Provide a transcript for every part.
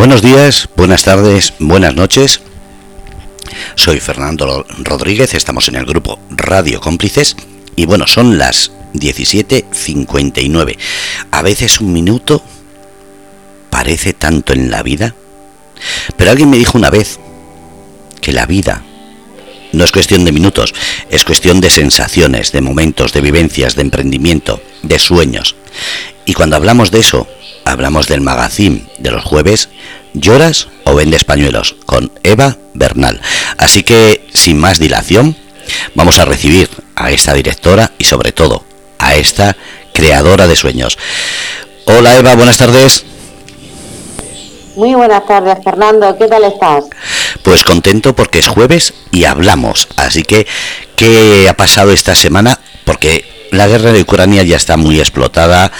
Buenos días, buenas tardes, buenas noches. Soy Fernando Rodríguez, estamos en el grupo Radio Cómplices y bueno, son las 17.59. A veces un minuto parece tanto en la vida, pero alguien me dijo una vez que la vida no es cuestión de minutos, es cuestión de sensaciones, de momentos, de vivencias, de emprendimiento, de sueños. Y cuando hablamos de eso, hablamos del magazine de los jueves, ¿Lloras o vendes pañuelos? con Eva Bernal. Así que, sin más dilación, vamos a recibir a esta directora y sobre todo a esta creadora de sueños. Hola Eva, buenas tardes. Muy buenas tardes, Fernando. ¿Qué tal estás? Pues contento porque es jueves y hablamos. Así que, ¿qué ha pasado esta semana? Porque la guerra de Ucrania ya está muy explotada,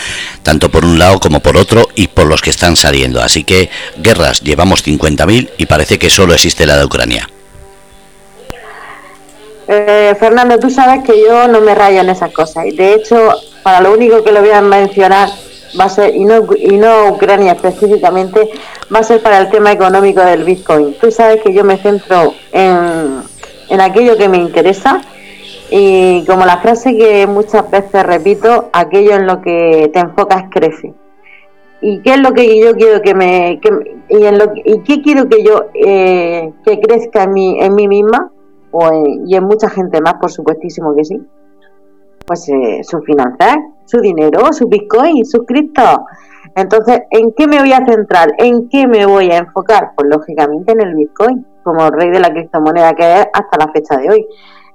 tanto por un lado como por otro, y por los que están saliendo. Así que guerras llevamos 50.000 y parece que solo existe la de Ucrania. Eh, Fernando, tú sabes que yo no me rayo en esas cosas. Y de hecho, para lo único que lo voy a mencionar va a ser, y no, y no Ucrania específicamente, va a ser para el tema económico del Bitcoin. Tú sabes que yo me centro en, en aquello que me interesa y como la frase que muchas veces repito, aquello en lo que te enfocas crece. ¿Y qué es lo que yo quiero que me... y, en lo, ¿Y qué quiero que yo eh, que crezca en mí, en mí misma? O y en mucha gente más, por supuestísimo que sí. Pues eh, su finanzas, su dinero, su bitcoin, sus cripto. Entonces, ¿en qué me voy a centrar? ¿En qué me voy a enfocar? Pues lógicamente en el bitcoin, como rey de la criptomoneda que es hasta la fecha de hoy.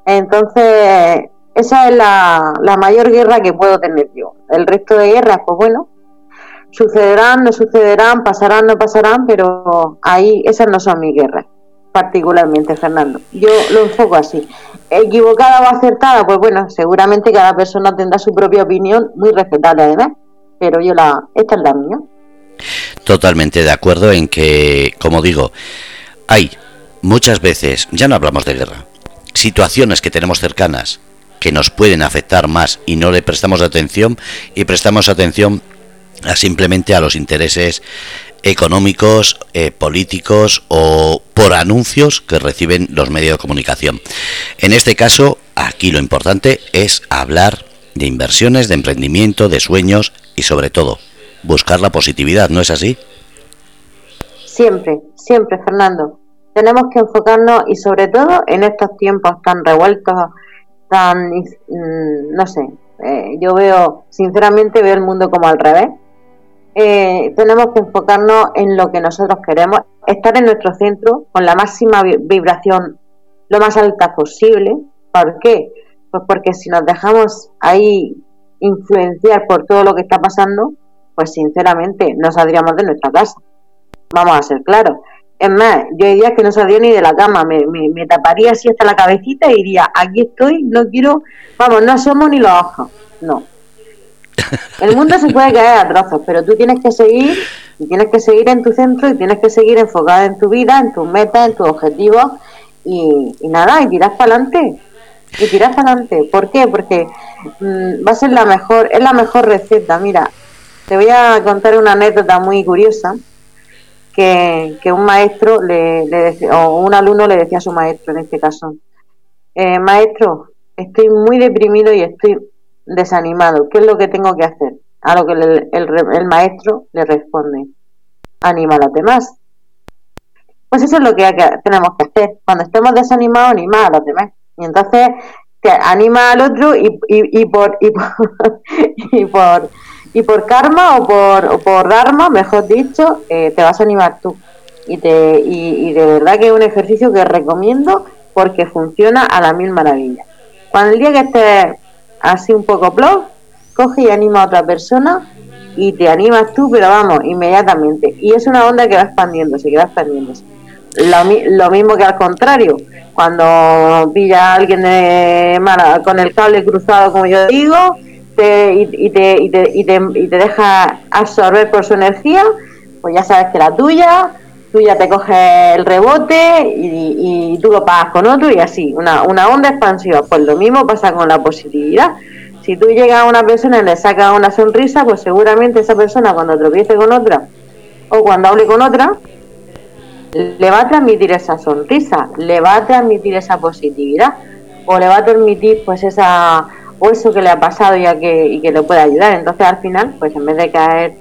Entonces, esa es la, mayor guerra que puedo tener yo. El resto de guerras, pues bueno, sucederán, no sucederán, pasarán, no pasarán, pero ahí esas no son mis guerras, particularmente, Fernando. Yo lo enfoco así. Equivocada o acertada, pues bueno, seguramente cada persona tendrá su propia opinión, muy respetable además, pero yo la, esta es la mía. Totalmente de acuerdo en que, como digo, hay muchas veces, ya no hablamos de guerra, situaciones que tenemos cercanas que nos pueden afectar más y no le prestamos atención y prestamos atención simplemente a los intereses económicos, eh, políticos o por anuncios que reciben los medios de comunicación. En este caso, aquí lo importante es hablar de inversiones, de emprendimiento, de sueños y sobre todo buscar la positividad, ¿no es así? Siempre, siempre, Fernando tenemos que enfocarnos y sobre todo en estos tiempos tan revueltos, tan, mm, no sé, eh, yo veo, sinceramente veo el mundo como al revés. Eh, tenemos que enfocarnos en lo que nosotros queremos, estar en nuestro centro con la máxima vibración lo más alta posible. ¿Por qué? Pues porque si nos dejamos ahí influenciar por todo lo que está pasando, pues sinceramente no saldríamos de nuestra casa. Vamos a ser claros. Es más, yo diría que no salía ni de la cama, me, me, taparía así hasta la cabecita y diría, aquí estoy, no quiero, vamos, no somos ni los ojos, no. El mundo se puede caer a trozos, pero tú tienes que seguir, y tienes que seguir en tu centro y tienes que seguir enfocado en tu vida, en tus metas, en tus objetivos y, nada, y tiras para adelante. Y tiras para adelante. ¿Por qué? Porque mm, va a ser la mejor, es la mejor receta. Mira, te voy a contar una anécdota muy curiosa que, un maestro le, o un alumno le decía a su maestro en este caso, eh, maestro, estoy muy deprimido y estoy desanimado, ¿qué es lo que tengo que hacer? A lo que el, el, maestro le responde, anima a los demás. Pues eso es lo que, tenemos que hacer. Cuando estemos desanimados, anima a los demás. Y entonces te anima al otro y, y, y por, y por, y por y por karma o por, por dharma, mejor dicho, eh, te vas a animar tú. Y, te, y, de verdad que es un ejercicio que recomiendo porque funciona a la mil maravillas. Cuando el día que estés así un poco blog, coge y anima a otra persona y te animas tú, pero vamos, inmediatamente. Y es una onda que va expandiéndose, que va expandiéndose. Lo, lo mismo que al contrario, cuando pilla a alguien de con el cable cruzado, como yo digo, y, te, y, te, y, te, y te deja absorber por su energía, pues ya sabes que la tuya, tú ya te coges el rebote y, tú lo pagas con otro y así, una, una onda expansiva. Pues lo mismo pasa con la positividad. Si tú llegas a una persona y le sacas una sonrisa, pues seguramente esa persona cuando tropiece con otra o cuando hable con otra, le va a transmitir esa sonrisa, le va a transmitir esa positividad o le va a transmitir pues esa o eso que le ha pasado que, y que le puede ayudar. Entonces al final, pues en vez de caer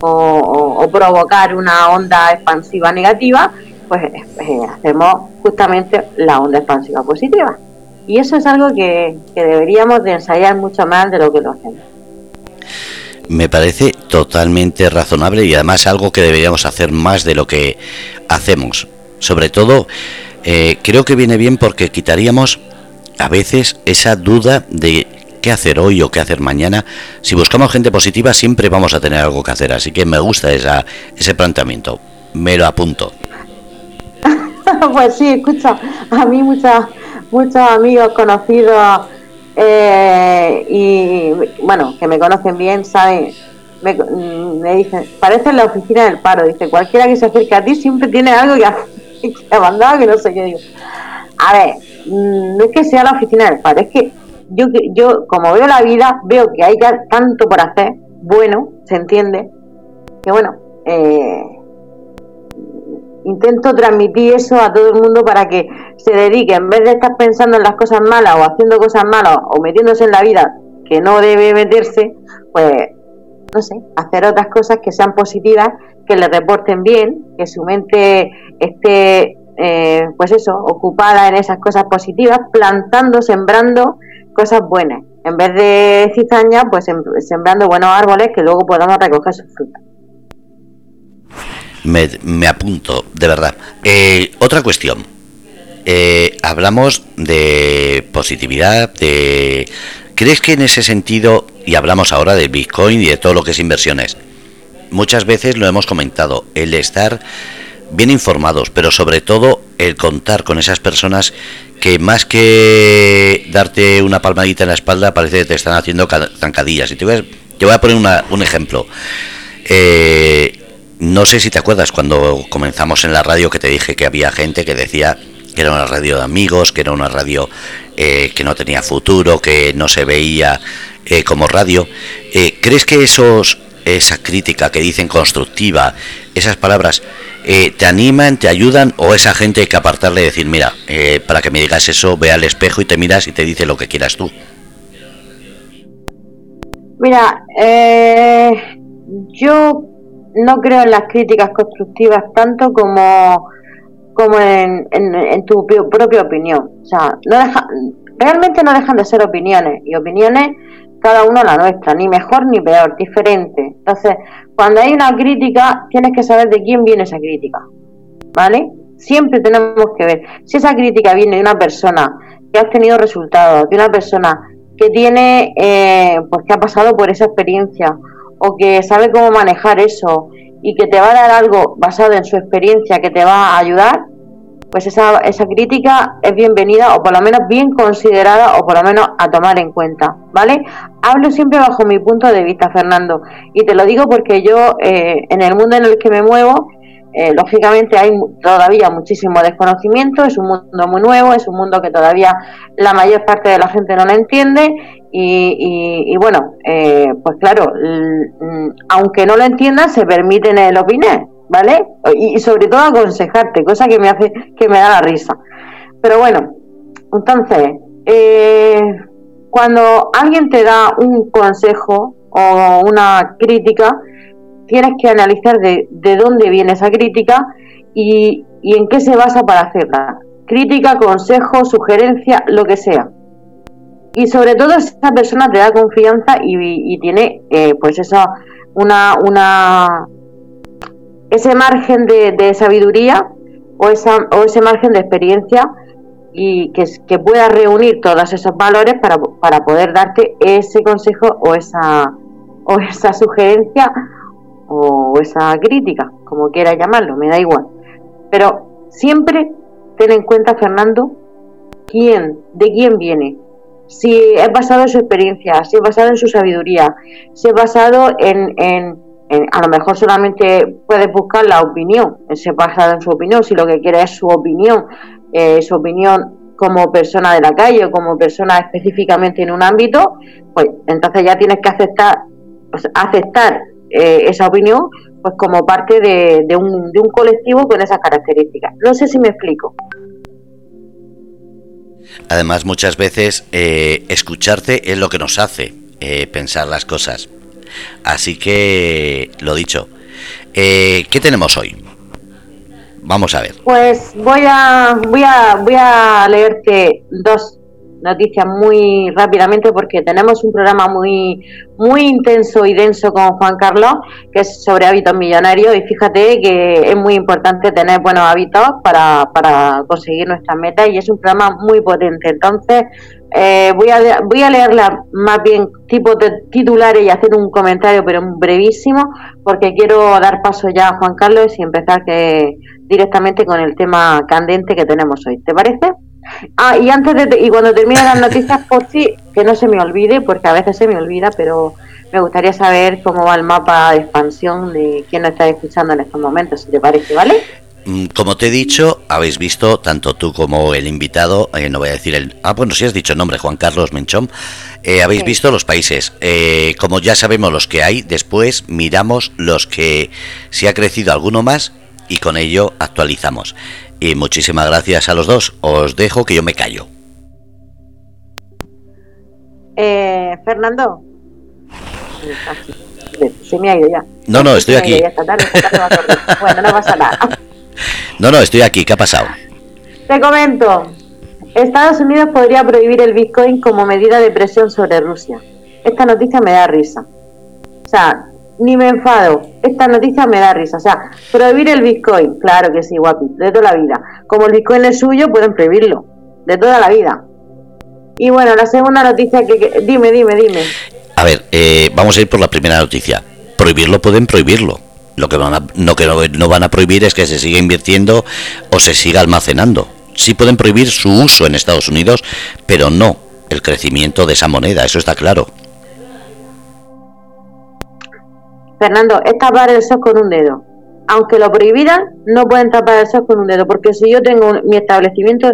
o, provocar una onda expansiva negativa, pues eh, hacemos justamente la onda expansiva positiva. Y eso es algo que, que deberíamos de ensayar mucho más de lo que lo hacemos. Me parece totalmente razonable y además algo que deberíamos hacer más de lo que hacemos. Sobre todo, eh, creo que viene bien porque quitaríamos a veces esa duda de qué hacer hoy o qué hacer mañana. Si buscamos gente positiva siempre vamos a tener algo que hacer, así que me gusta esa, ese planteamiento. Me lo apunto. pues sí, escucha, a mí muchas, muchos amigos conocidos eh, y bueno, que me conocen bien, saben, me, me, dicen, parece la oficina del paro, dice, cualquiera que se acerque a ti siempre tiene algo que, que mandado, que no sé qué digo. A ver, no es que sea la oficina del paro, es que yo, yo como veo la vida, veo que hay tanto por hacer, bueno, se entiende, que bueno, eh, intento transmitir eso a todo el mundo para que se dedique, en vez de estar pensando en las cosas malas o haciendo cosas malas o metiéndose en la vida que no debe meterse, pues, no sé, hacer otras cosas que sean positivas, que le reporten bien, que su mente esté, eh, pues eso, ocupada en esas cosas positivas, plantando, sembrando cosas buenas. En vez de cizaña, pues sembrando buenos árboles que luego podamos recoger sus frutas. Me, apunto, de verdad. Eh, otra cuestión. Eh, hablamos de positividad, de... ¿Crees que en ese sentido, y hablamos ahora de Bitcoin y de todo lo que es inversiones, muchas veces lo hemos comentado, el estar bien informados, pero sobre todo el contar con esas personas que más que darte una palmadita en la espalda, parece que te están haciendo zancadillas. Y te voy a, te voy a poner un ejemplo. Eh, no sé si te acuerdas cuando comenzamos en la radio que te dije que había gente que decía que era una radio de amigos, que era una radio eh, que no tenía futuro, que no se veía eh, como radio. ¿Crees que esos, esa crítica que dicen constructiva, esas palabras, eh, te animan, te ayudan o esa gente hay que apartarle y decir, mira, eh, para que me digas eso, ve al espejo y te miras y te dice lo que quieras tú? Mira, eh, yo no creo en las críticas constructivas tanto como, como en, tu propia opinión. O sea, no realmente no dejan de ser opiniones y opiniones cada uno la nuestra, ni mejor ni peor, diferente. Entonces, cuando hay una crítica, tienes que saber de quién viene esa crítica, ¿vale? Siempre tenemos que ver si esa crítica viene de una persona que ha tenido resultados, de una persona que tiene, eh, pues que ha pasado por esa experiencia o que sabe cómo manejar eso y que te va a dar algo basado en su experiencia que te va a ayudar, pues esa, esa crítica es bienvenida o por lo menos bien considerada o por lo menos a tomar en cuenta, ¿vale? Hablo siempre bajo mi punto de vista, Fernando, y te lo digo porque yo eh, en el mundo en el que me muevo, eh, lógicamente hay todavía muchísimo desconocimiento, es un mundo muy nuevo, es un mundo que todavía la mayor parte de la gente no lo entiende y, bueno, eh, pues claro, aunque no lo entiendan, se permiten el opinar, ¿vale? Y, sobre todo aconsejarte, cosa que me hace que me da la risa. Pero bueno, entonces, eh, cuando alguien te da un consejo o una crítica, tienes que analizar de, dónde viene esa crítica y, en qué se basa para hacerla. Crítica, consejo, sugerencia, lo que sea. Y sobre todo esa persona te da confianza y, tiene eh, pues esa una, una ese margen de, sabiduría o, esa, o ese margen de experiencia y que, que pueda reunir todos esos valores para, para poder darte ese consejo o esa, o esa sugerencia o esa crítica, como quiera llamarlo, me da igual. Pero siempre ten en cuenta, Fernando, quién, de quién viene. Si es basado en su experiencia, si es basado en su sabiduría, si es basado en, en a lo mejor solamente puedes buscar la opinión, se basado en su opinión, si lo que quiere es su opinión, eh, su opinión como persona de la calle o como persona específicamente en un ámbito, pues entonces ya tienes que aceptar, aceptar eh, esa opinión pues como parte de, un, de un colectivo con esas características. No sé si me explico. Además, muchas veces eh, escucharte es lo que nos hace eh, pensar las cosas. Así que, lo dicho, eh, ¿qué tenemos hoy? Vamos a ver. Pues voy a, voy a, voy a leerte dos noticias muy rápidamente porque tenemos un programa muy muy intenso y denso con Juan Carlos que es sobre hábitos millonarios y fíjate que es muy importante tener buenos hábitos para, para conseguir nuestras metas y es un programa muy potente entonces eh, voy a voy a leerla más bien tipo de titulares y hacer un comentario pero brevísimo porque quiero dar paso ya a Juan Carlos y empezar que directamente con el tema candente que tenemos hoy ¿te parece? Ah, y antes de, y cuando termine las noticias, por si, que no se me olvide, porque a veces se me olvida, pero me gustaría saber cómo va el mapa de expansión de quién nos está escuchando en estos momentos, si te parece, ¿vale? Mm, como te he dicho, habéis visto, tanto tú como el invitado, eh, no voy a decir el... Ah, bueno, si has dicho el nombre, Juan Carlos Menchón, eh, habéis visto los países. Eh, como ya sabemos los que hay, después miramos los que si ha crecido alguno más y con ello actualizamos. Y muchísimas gracias a los dos. Os dejo que yo me callo. Eh, Fernando. Se me ha ido ya. No, no, estoy aquí. bueno, no pasa nada. No, no, estoy aquí. ¿Qué ha pasado? Te comento. Estados Unidos podría prohibir el Bitcoin como medida de presión sobre Rusia. Esta noticia me da risa. O sea, ni me enfado. Esta noticia me da risa. O sea, prohibir el Bitcoin, claro que sí, guapi, de toda la vida. Como el Bitcoin es suyo, pueden prohibirlo, de toda la vida. Y bueno, la segunda noticia que... dime, dime, dime. A ver, eh, vamos a ir por la primera noticia. Prohibirlo pueden prohibirlo. Lo que, van a, no, que no, van a prohibir es que se siga invirtiendo o se siga almacenando. Sí pueden prohibir su uso en Estados Unidos, pero no el crecimiento de esa moneda, eso está claro. Fernando, es tapar el sol con un dedo. Aunque lo prohibieran, no pueden tapar el sol con un dedo, porque si yo tengo mi establecimiento,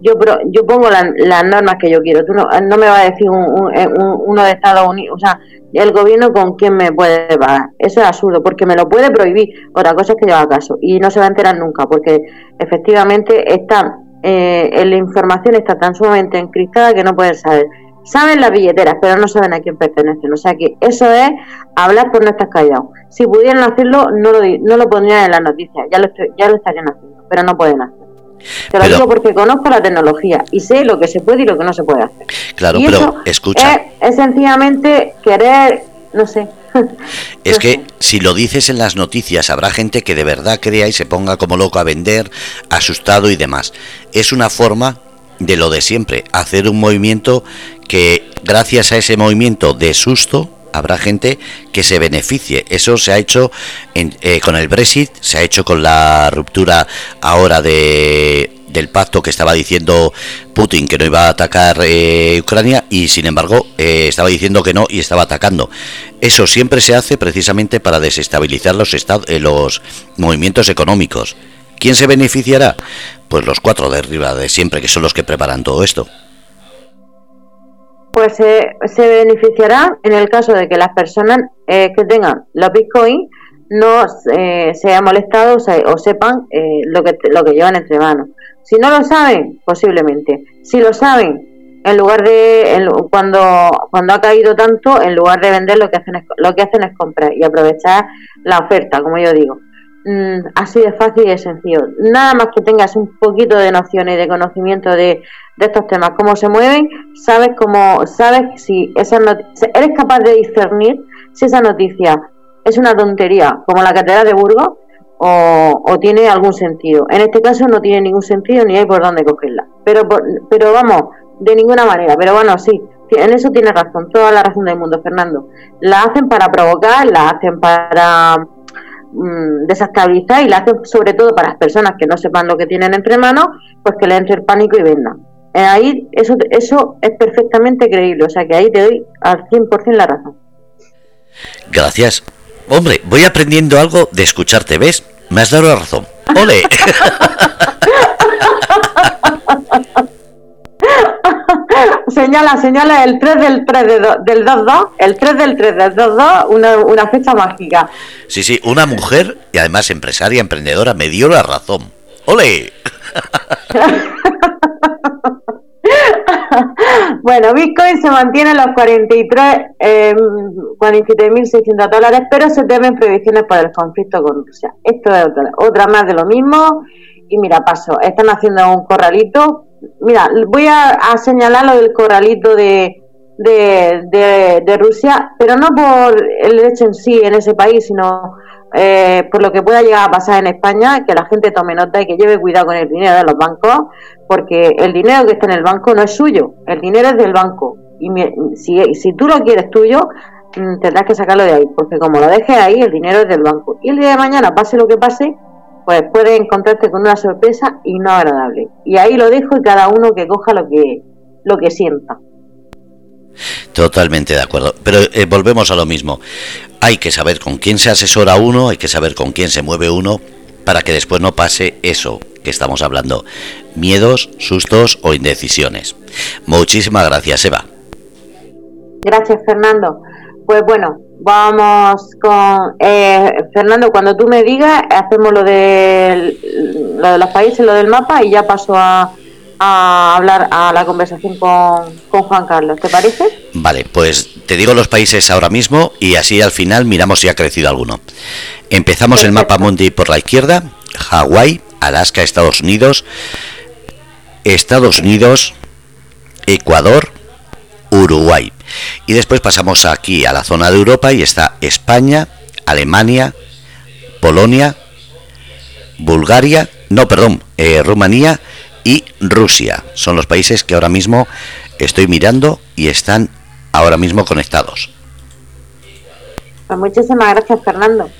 yo yo pongo las normas que yo quiero. Tú no, no me va a decir eh, uno de Estados Unidos, o sea, el gobierno con quién me puede pagar. Eso es absurdo, porque me lo puede prohibir. Otra cosa es que yo haga caso. Y no se va a enterar nunca, porque efectivamente está, eh, la información está tan sumamente encriptada que no pueden saber Saben las billeteras, pero no saben a quién pertenecen. O sea que eso es hablar por no estar callado. Si pudieran hacerlo, no lo, no lo pondrían en las noticias, ya lo, ya lo estarían haciendo, pero no pueden hacerlo. Te lo digo porque conozco la tecnología y sé lo que se puede y lo que no se puede hacer. Claro, pero escucha. Es, sencillamente querer, no sé. Es que si lo dices en las noticias, habrá gente que de verdad crea y se ponga como loco a vender, asustado y demás. Es una forma de lo de siempre, hacer un movimiento que gracias a ese movimiento de susto habrá gente que se beneficie. Eso se ha hecho eh, con el Brexit, se ha hecho con la ruptura ahora de, del pacto que estaba diciendo Putin que no iba a atacar eh, Ucrania y sin embargo eh, estaba diciendo que no y estaba atacando. Eso siempre se hace precisamente para desestabilizar los, los movimientos económicos. ¿Quién se beneficiará? Pues los cuatro de arriba de siempre, que son los que preparan todo esto. Pues se beneficiará en el caso de que las personas eh, que tengan los bitcoins no eh, se molestado o, sepan eh, lo, que, lo que llevan entre manos. Si no lo saben, posiblemente. Si lo saben, en lugar de cuando cuando ha caído tanto, en lugar de vender lo que hacen es, lo que hacen es comprar y aprovechar la oferta, como yo digo. Mm, así de fácil y de sencillo. Nada más que tengas un poquito de noción y de conocimiento de, estos temas, cómo se mueven, sabes cómo, sabes si esa eres capaz de discernir si esa noticia es una tontería como la catedral de Burgos o, tiene algún sentido. En este caso no tiene ningún sentido ni hay por dónde cogerla. Pero, pero vamos, de ninguna manera. Pero bueno, sí, en eso tiene razón, toda la razón del mundo, Fernando. La hacen para provocar, la hacen para Mm, desestabilizar y la hace sobre todo para las personas que no sepan lo que tienen entre manos, pues que le entre el pánico y vendan. Eh, ahí eso, eso es perfectamente creíble, o sea que ahí te doy al 100% la razón. Gracias. Hombre, voy aprendiendo algo de escucharte, ¿ves? Me has dado la razón. ¡Ole! Se señala, señala el 3 del 3 del 2-2, el 3 del 3 del 2-2, una, una fecha mágica. Sí, sí, una mujer y además empresaria, emprendedora, me dio la razón. ¡Ole! bueno, Bitcoin se mantiene en los 43, eh, 47.600 dólares, pero se temen previsiones por el conflicto con Rusia. Esto es otra, más de lo mismo. Y mira, paso, están haciendo un corralito. Mira, voy a, señalar lo del corralito de, de, de, Rusia, pero no por el hecho en sí en ese país, sino eh, por lo que pueda llegar a pasar en España, que la gente tome nota y que lleve cuidado con el dinero de los bancos, porque el dinero que está en el banco no es suyo, el dinero es del banco. Y si, si tú lo quieres tuyo, mm, tendrás que sacarlo de ahí, porque como lo dejes ahí, el dinero es del banco. Y el día de mañana, pase lo que pase, pues puedes encontrarte con una sorpresa y no agradable. Y ahí lo dejo y cada uno que coja lo que, lo que sienta. Totalmente de acuerdo. Pero eh, volvemos a lo mismo. Hay que saber con quién se asesora uno, hay que saber con quién se mueve uno para que después no pase eso que estamos hablando. Miedos, sustos o indecisiones. Muchísimas gracias, Eva. Gracias, Fernando. Pues bueno, vamos con eh, Fernando. Cuando tú me digas, hacemos lo de, lo de los países, lo del mapa y ya paso a, a hablar a la conversación con, Juan Carlos. ¿Te parece? Vale, pues te digo los países ahora mismo y así al final miramos si ha crecido alguno. Empezamos el mapa mundi por la izquierda, Hawái, Alaska, Estados Unidos, Estados Unidos, Ecuador, Uruguay. Y después pasamos aquí a la zona de Europa y está España, Alemania, Polonia, Bulgaria, no, perdón, eh, Rumanía y Rusia. Son los países que ahora mismo estoy mirando y están ahora mismo conectados. Pues muchísimas gracias, Fernando.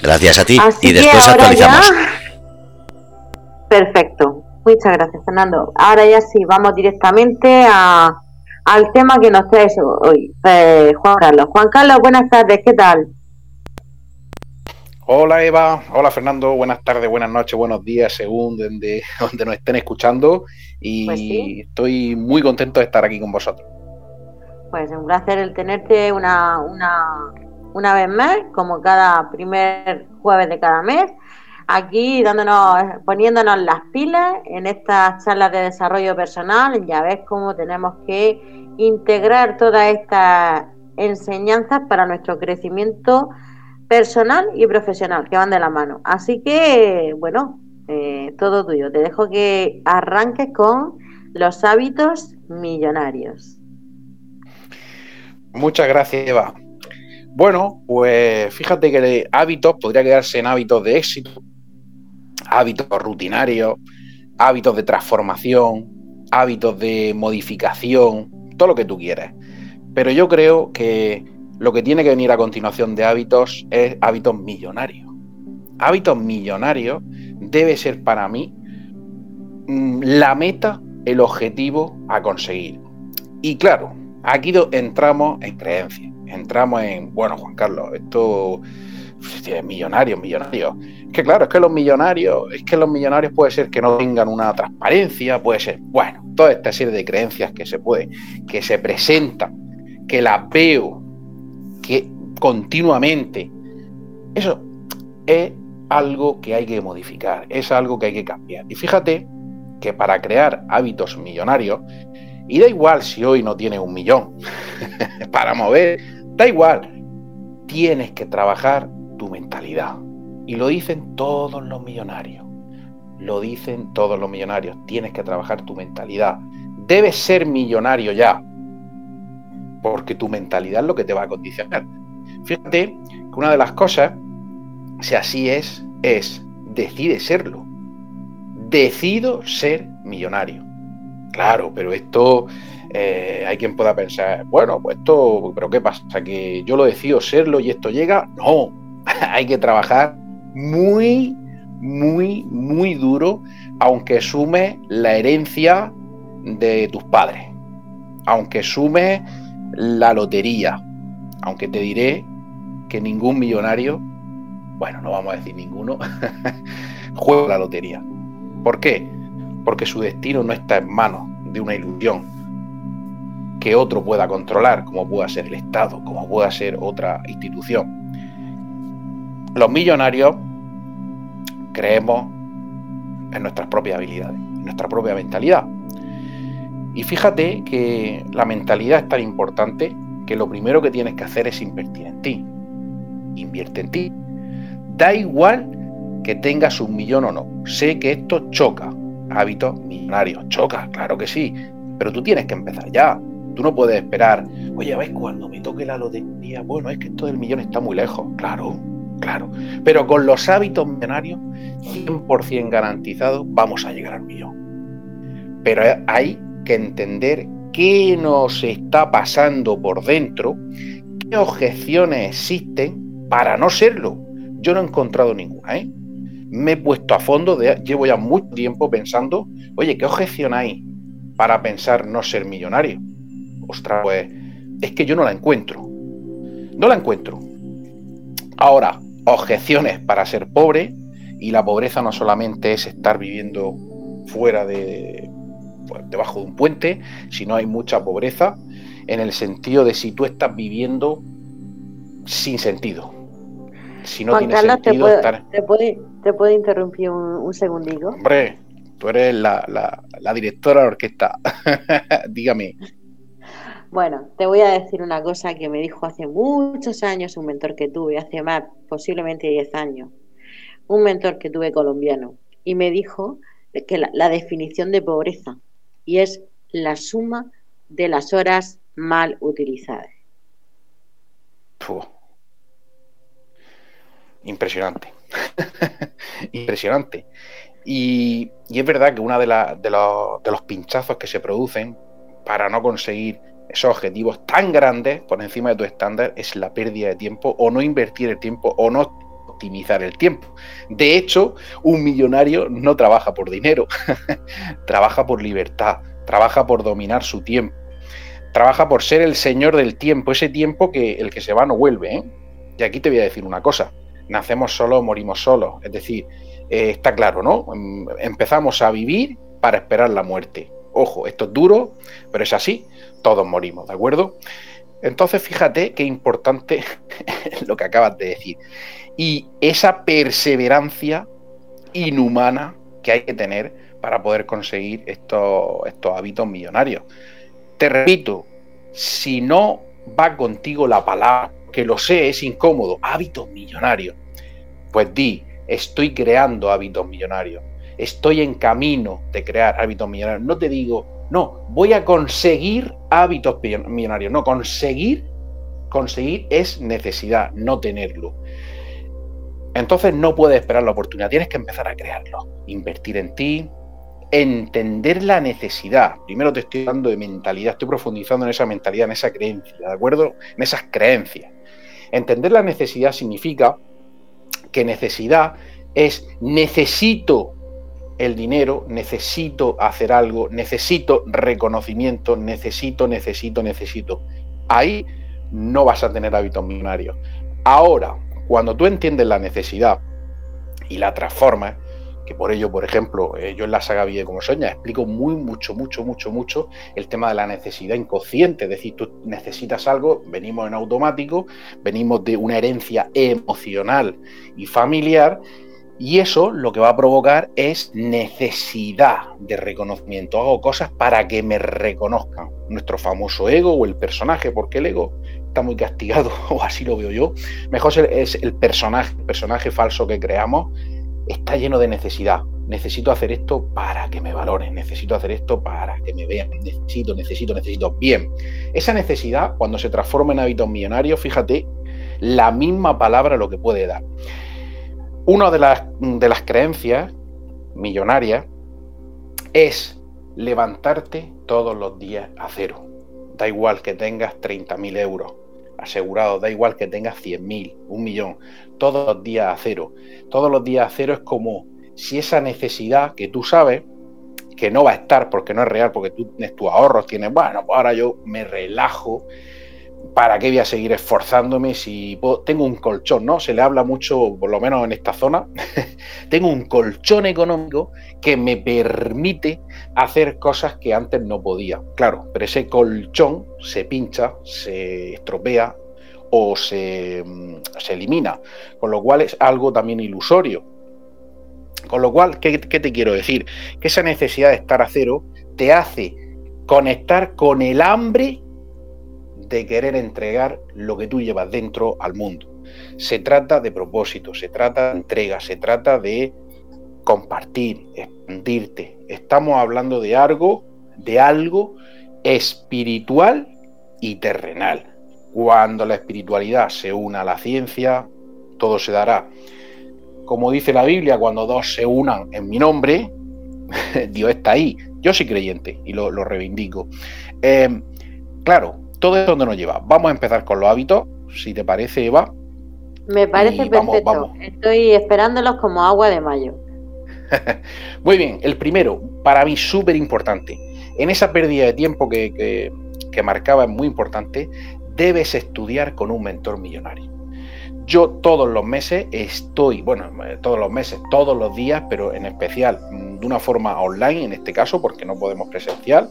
Gracias a ti y después actualizamos. Perfecto. Muchas gracias, Fernando. Ahora ya sí, vamos directamente a, al tema que nos trae hoy, eh, Juan Carlos. Juan Carlos, buenas tardes, ¿qué tal? Hola Eva, hola Fernando, buenas tardes, buenas noches, buenos días, según donde, donde nos estén escuchando. Y pues estoy muy contento de estar aquí con vosotros. Pues un placer el tenerte una, una, una vez más, como cada primer jueves de cada mes, aquí dándonos, poniéndonos las pilas en estas charlas de desarrollo personal. Ya ves cómo tenemos que integrar todas estas enseñanzas para nuestro crecimiento personal y profesional, que van de la mano. Así que, bueno, eh, todo tuyo. Te dejo que arranques con los hábitos millonarios. Muchas gracias, Eva. Bueno, pues fíjate que hábitos podría quedarse en hábitos de éxito, hábitos rutinarios, hábitos de transformación, hábitos de modificación, todo lo que tú quieras. Pero yo creo que lo que tiene que venir a continuación de hábitos es hábitos millonarios. Hábitos millonarios debe ser para mí mm, la meta, el objetivo a conseguir. Y claro, aquí entramos en creencias, entramos en, bueno, Juan Carlos, esto es millonario, millonario. Es que claro, es que los millonarios, es que los millonarios puede ser que no tengan una transparencia, puede ser, bueno, toda esta serie de creencias que se puede, que se presentan, que las veo que continuamente. Eso es algo que hay que modificar, es algo que hay que cambiar. Y fíjate que para crear hábitos millonarios, y da igual si hoy no tienes un millón para mover, da igual, tienes que trabajar tu mentalidad. Y lo dicen todos los millonarios. Lo dicen todos los millonarios. Tienes que trabajar tu mentalidad. Debes ser millonario ya porque tu mentalidad es lo que te va a condicionar. Fíjate que una de las cosas, si así es, es decide serlo. Decido ser millonario. Claro, pero esto eh, hay quien pueda pensar, bueno, pues esto, pero ¿qué pasa? ¿Que yo lo decido serlo y esto llega? No, hay que trabajar muy, muy, muy duro, aunque sume la herencia de tus padres, aunque sume la lotería. Aunque te diré que ningún millonario, bueno, no vamos a decir ninguno, juega la lotería. ¿Por qué? Porque su destino no está en manos de una ilusión. que otro pueda controlar, como pueda ser el Estado, como pueda ser otra institución. Los millonarios creemos en nuestras propias habilidades, en nuestra propia mentalidad. Y fíjate que la mentalidad es tan importante que lo primero que tienes que hacer es invertir en ti. Invierte en ti. Da igual que tengas un millón o no. Sé que esto choca. Hábitos millonarios. Choca, claro que sí. Pero tú tienes que empezar ya. Tú no puedes esperar, oye, ¿ves cuando me toque la lotería? Bueno, es que esto del millón está muy lejos. Claro, claro. Pero con los hábitos millonarios, 100% garantizados, vamos a llegar al millón. Pero hay que entender qué nos está pasando por dentro, qué objeciones existen para no serlo. Yo no he encontrado ninguna, ¿eh? Me he puesto a fondo, de, llevo ya mucho tiempo pensando, oye, ¿qué objeción hay para pensar no ser millonario? Ostras, pues es que yo no la encuentro. No la encuentro. Ahora, objeciones para ser pobre, y la pobreza no solamente es estar viviendo fuera de, pues, debajo de un puente, sino hay mucha pobreza en el sentido de si tú estás viviendo sin sentido. Si no tiene sentido te puede, estar... te, puede, interrumpir un, segundito. Hombre, tú eres la, la directora de la orquesta. Dígame. Bueno, te voy a decir una cosa que me dijo hace muchos años un mentor que tuve, hace más, posiblemente 10 años, un mentor que tuve colombiano, y me dijo que la, definición de pobreza, y es la suma de las horas mal utilizadas. Impresionante. Impresionante. Y, es verdad que uno de, de, los, de los pinchazos que se producen para no conseguir esos objetivos tan grandes por encima de tu estándar es la pérdida de tiempo o no invertir el tiempo o no optimizar el tiempo. De hecho, un millonario no trabaja por dinero, trabaja por libertad, trabaja por dominar su tiempo, trabaja por ser el señor del tiempo, ese tiempo que el que se va no vuelve. ¿eh? Y aquí te voy a decir una cosa, nacemos solos, morimos solos, es decir, eh, está claro, ¿no? Em, empezamos a vivir para esperar la muerte. Ojo, esto es duro, pero es así todos morimos, ¿de acuerdo? Entonces, fíjate qué importante lo que acabas de decir. Y esa perseverancia inhumana que hay que tener para poder conseguir estos, estos hábitos millonarios. Te repito, si no va contigo la palabra, que lo sé, es incómodo, hábitos millonarios, pues di, estoy creando hábitos millonarios, estoy en camino de crear hábitos millonarios. No te digo, no, voy a conseguir hábitos millonarios. No, conseguir, conseguir es necesidad, no tenerlo. Entonces no puedes esperar la oportunidad, tienes que empezar a crearlo. Invertir en ti, entender la necesidad. Primero te estoy hablando de mentalidad, estoy profundizando en esa mentalidad, en esa creencia, ¿de acuerdo? En esas creencias. Entender la necesidad significa que necesidad es necesito el dinero, necesito hacer algo, necesito reconocimiento, necesito, necesito, necesito. Ahí no vas a tener hábitos millonarios. Ahora, cuando tú entiendes la necesidad y la transformas, que por ello, por ejemplo, eh, yo en la saga Vida como Soña explico muy, mucho, mucho, mucho, mucho el tema de la necesidad inconsciente. Es decir, tú necesitas algo, venimos en automático, venimos de una herencia emocional y familiar y eso lo que va a provocar es necesidad de reconocimiento. Hago cosas para que me reconozcan. Nuestro famoso ego o el personaje, porque el ego está muy castigado, o así lo veo yo. Mejor es el personaje, el personaje falso que creamos, está lleno de necesidad. Necesito hacer esto para que me valoren, necesito hacer esto para que me vean, necesito, necesito, necesito. Bien, esa necesidad, cuando se transforma en hábitos millonarios, fíjate la misma palabra lo que puede dar. Una de las, de las creencias millonarias es levantarte todos los días a cero. Da igual que tengas 30.000 euros asegurados, da igual que tengas 100.000, un millón, todos los días a cero. Todos los días a cero es como si esa necesidad que tú sabes que no va a estar porque no es real, porque tú tienes tus ahorros, tienes, bueno, pues ahora yo me relajo, ¿para qué voy a seguir esforzándome si tengo un colchón, ¿no? Se le habla mucho, por lo menos en esta zona, tengo un colchón económico que me permite hacer cosas que antes no podía. Claro, pero ese colchón se pincha, se estropea o se, mm, se elimina, con lo cual es algo también ilusorio. Con lo cual, ¿qué, ¿qué, te quiero decir? Que esa necesidad de estar a cero te hace conectar con el hambre de querer entregar lo que tú llevas dentro al mundo. Se trata de propósito, se trata de entrega, se trata de compartir, expandirte. Estamos hablando de algo, de algo espiritual y terrenal. Cuando la espiritualidad se una a la ciencia, todo se dará. Como dice la Biblia, cuando dos se unan en mi nombre, Dios está ahí. Yo soy creyente y lo, reivindico. Eh, claro, todo esto donde nos lleva. Vamos a empezar con los hábitos, si te parece, Eva. Me parece perfecto. Estoy esperándolos como agua de mayo. Muy bien, el primero, para mí súper importante. En esa pérdida de tiempo que, que marcaba es muy importante, debes estudiar con un mentor millonario. Yo todos los meses estoy, bueno, todos los meses, todos los días, pero en especial de una forma online, en este caso, porque no podemos presencial,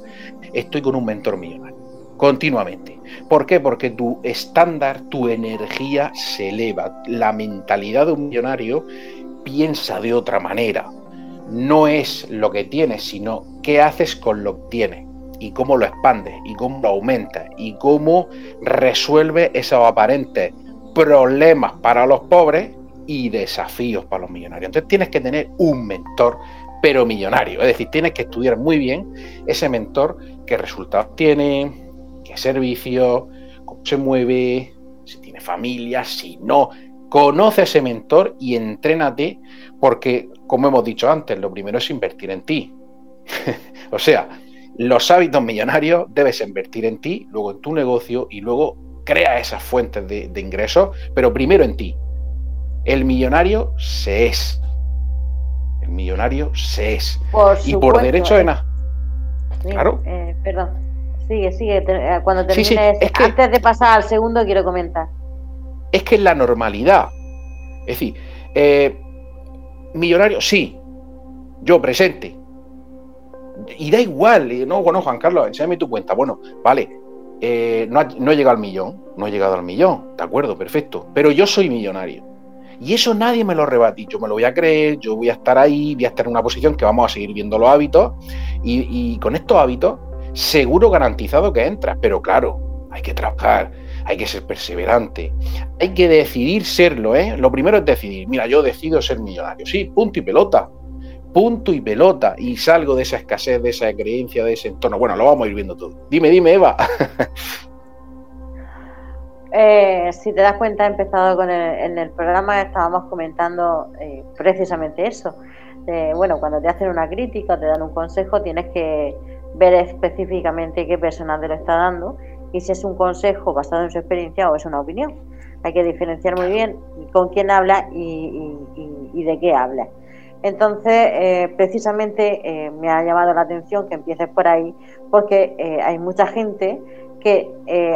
estoy con un mentor millonario continuamente. ¿Por qué? Porque tu estándar, tu energía se eleva. La mentalidad de un millonario piensa de otra manera. No es lo que tienes, sino qué haces con lo que tienes y cómo lo expandes y cómo lo aumentas y cómo resuelve esos aparentes problemas para los pobres y desafíos para los millonarios. Entonces tienes que tener un mentor, pero millonario. Es decir, tienes que estudiar muy bien ese mentor, qué resultados tiene, servicio, cómo se mueve, si tiene familia, si no. Conoce a ese mentor y entrénate, porque, como hemos dicho antes, lo primero es invertir en ti. o sea, los hábitos millonarios debes invertir en ti, luego en tu negocio y luego crea esas fuentes de, ingresos, pero primero en ti. El millonario se es. El millonario se es. y por derecho de nada. claro. Eh, perdón. Sigue, sigue. Eh, cuando termines, antes de pasar al segundo, quiero comentar. Es que es la normalidad. Es decir, eh, millonario, sí. Yo presente. Y da igual, eh, no, bueno, Juan Carlos, enséñame tu cuenta. Bueno, vale, no, no he llegado al millón, no he llegado al millón, de acuerdo, perfecto. Pero yo soy millonario. Y eso nadie me lo rebate. Yo me lo voy a creer, yo voy a estar ahí, voy a estar en una posición que vamos a seguir viendo los hábitos. y con estos hábitos seguro garantizado que entras, pero claro, hay que trabajar, hay que ser perseverante, hay que decidir serlo, ¿eh? Lo primero es decidir, mira, yo decido ser millonario, sí, punto y pelota, punto y pelota, y salgo de esa escasez, de esa creencia, de ese entorno. Bueno, lo vamos a ir viendo todo. Dime, dime, Eva. Eh, si te das cuenta, he empezado con el, en el programa, estábamos comentando eh, precisamente eso. bueno, cuando te hacen una crítica, te dan un consejo, tienes que ver específicamente qué persona te lo está dando y si es un consejo basado en su experiencia o es una opinión. Hay que diferenciar muy bien con quién habla y, de qué habla. Entonces, eh, precisamente eh, me ha llamado la atención que empieces por ahí, porque eh, hay mucha gente que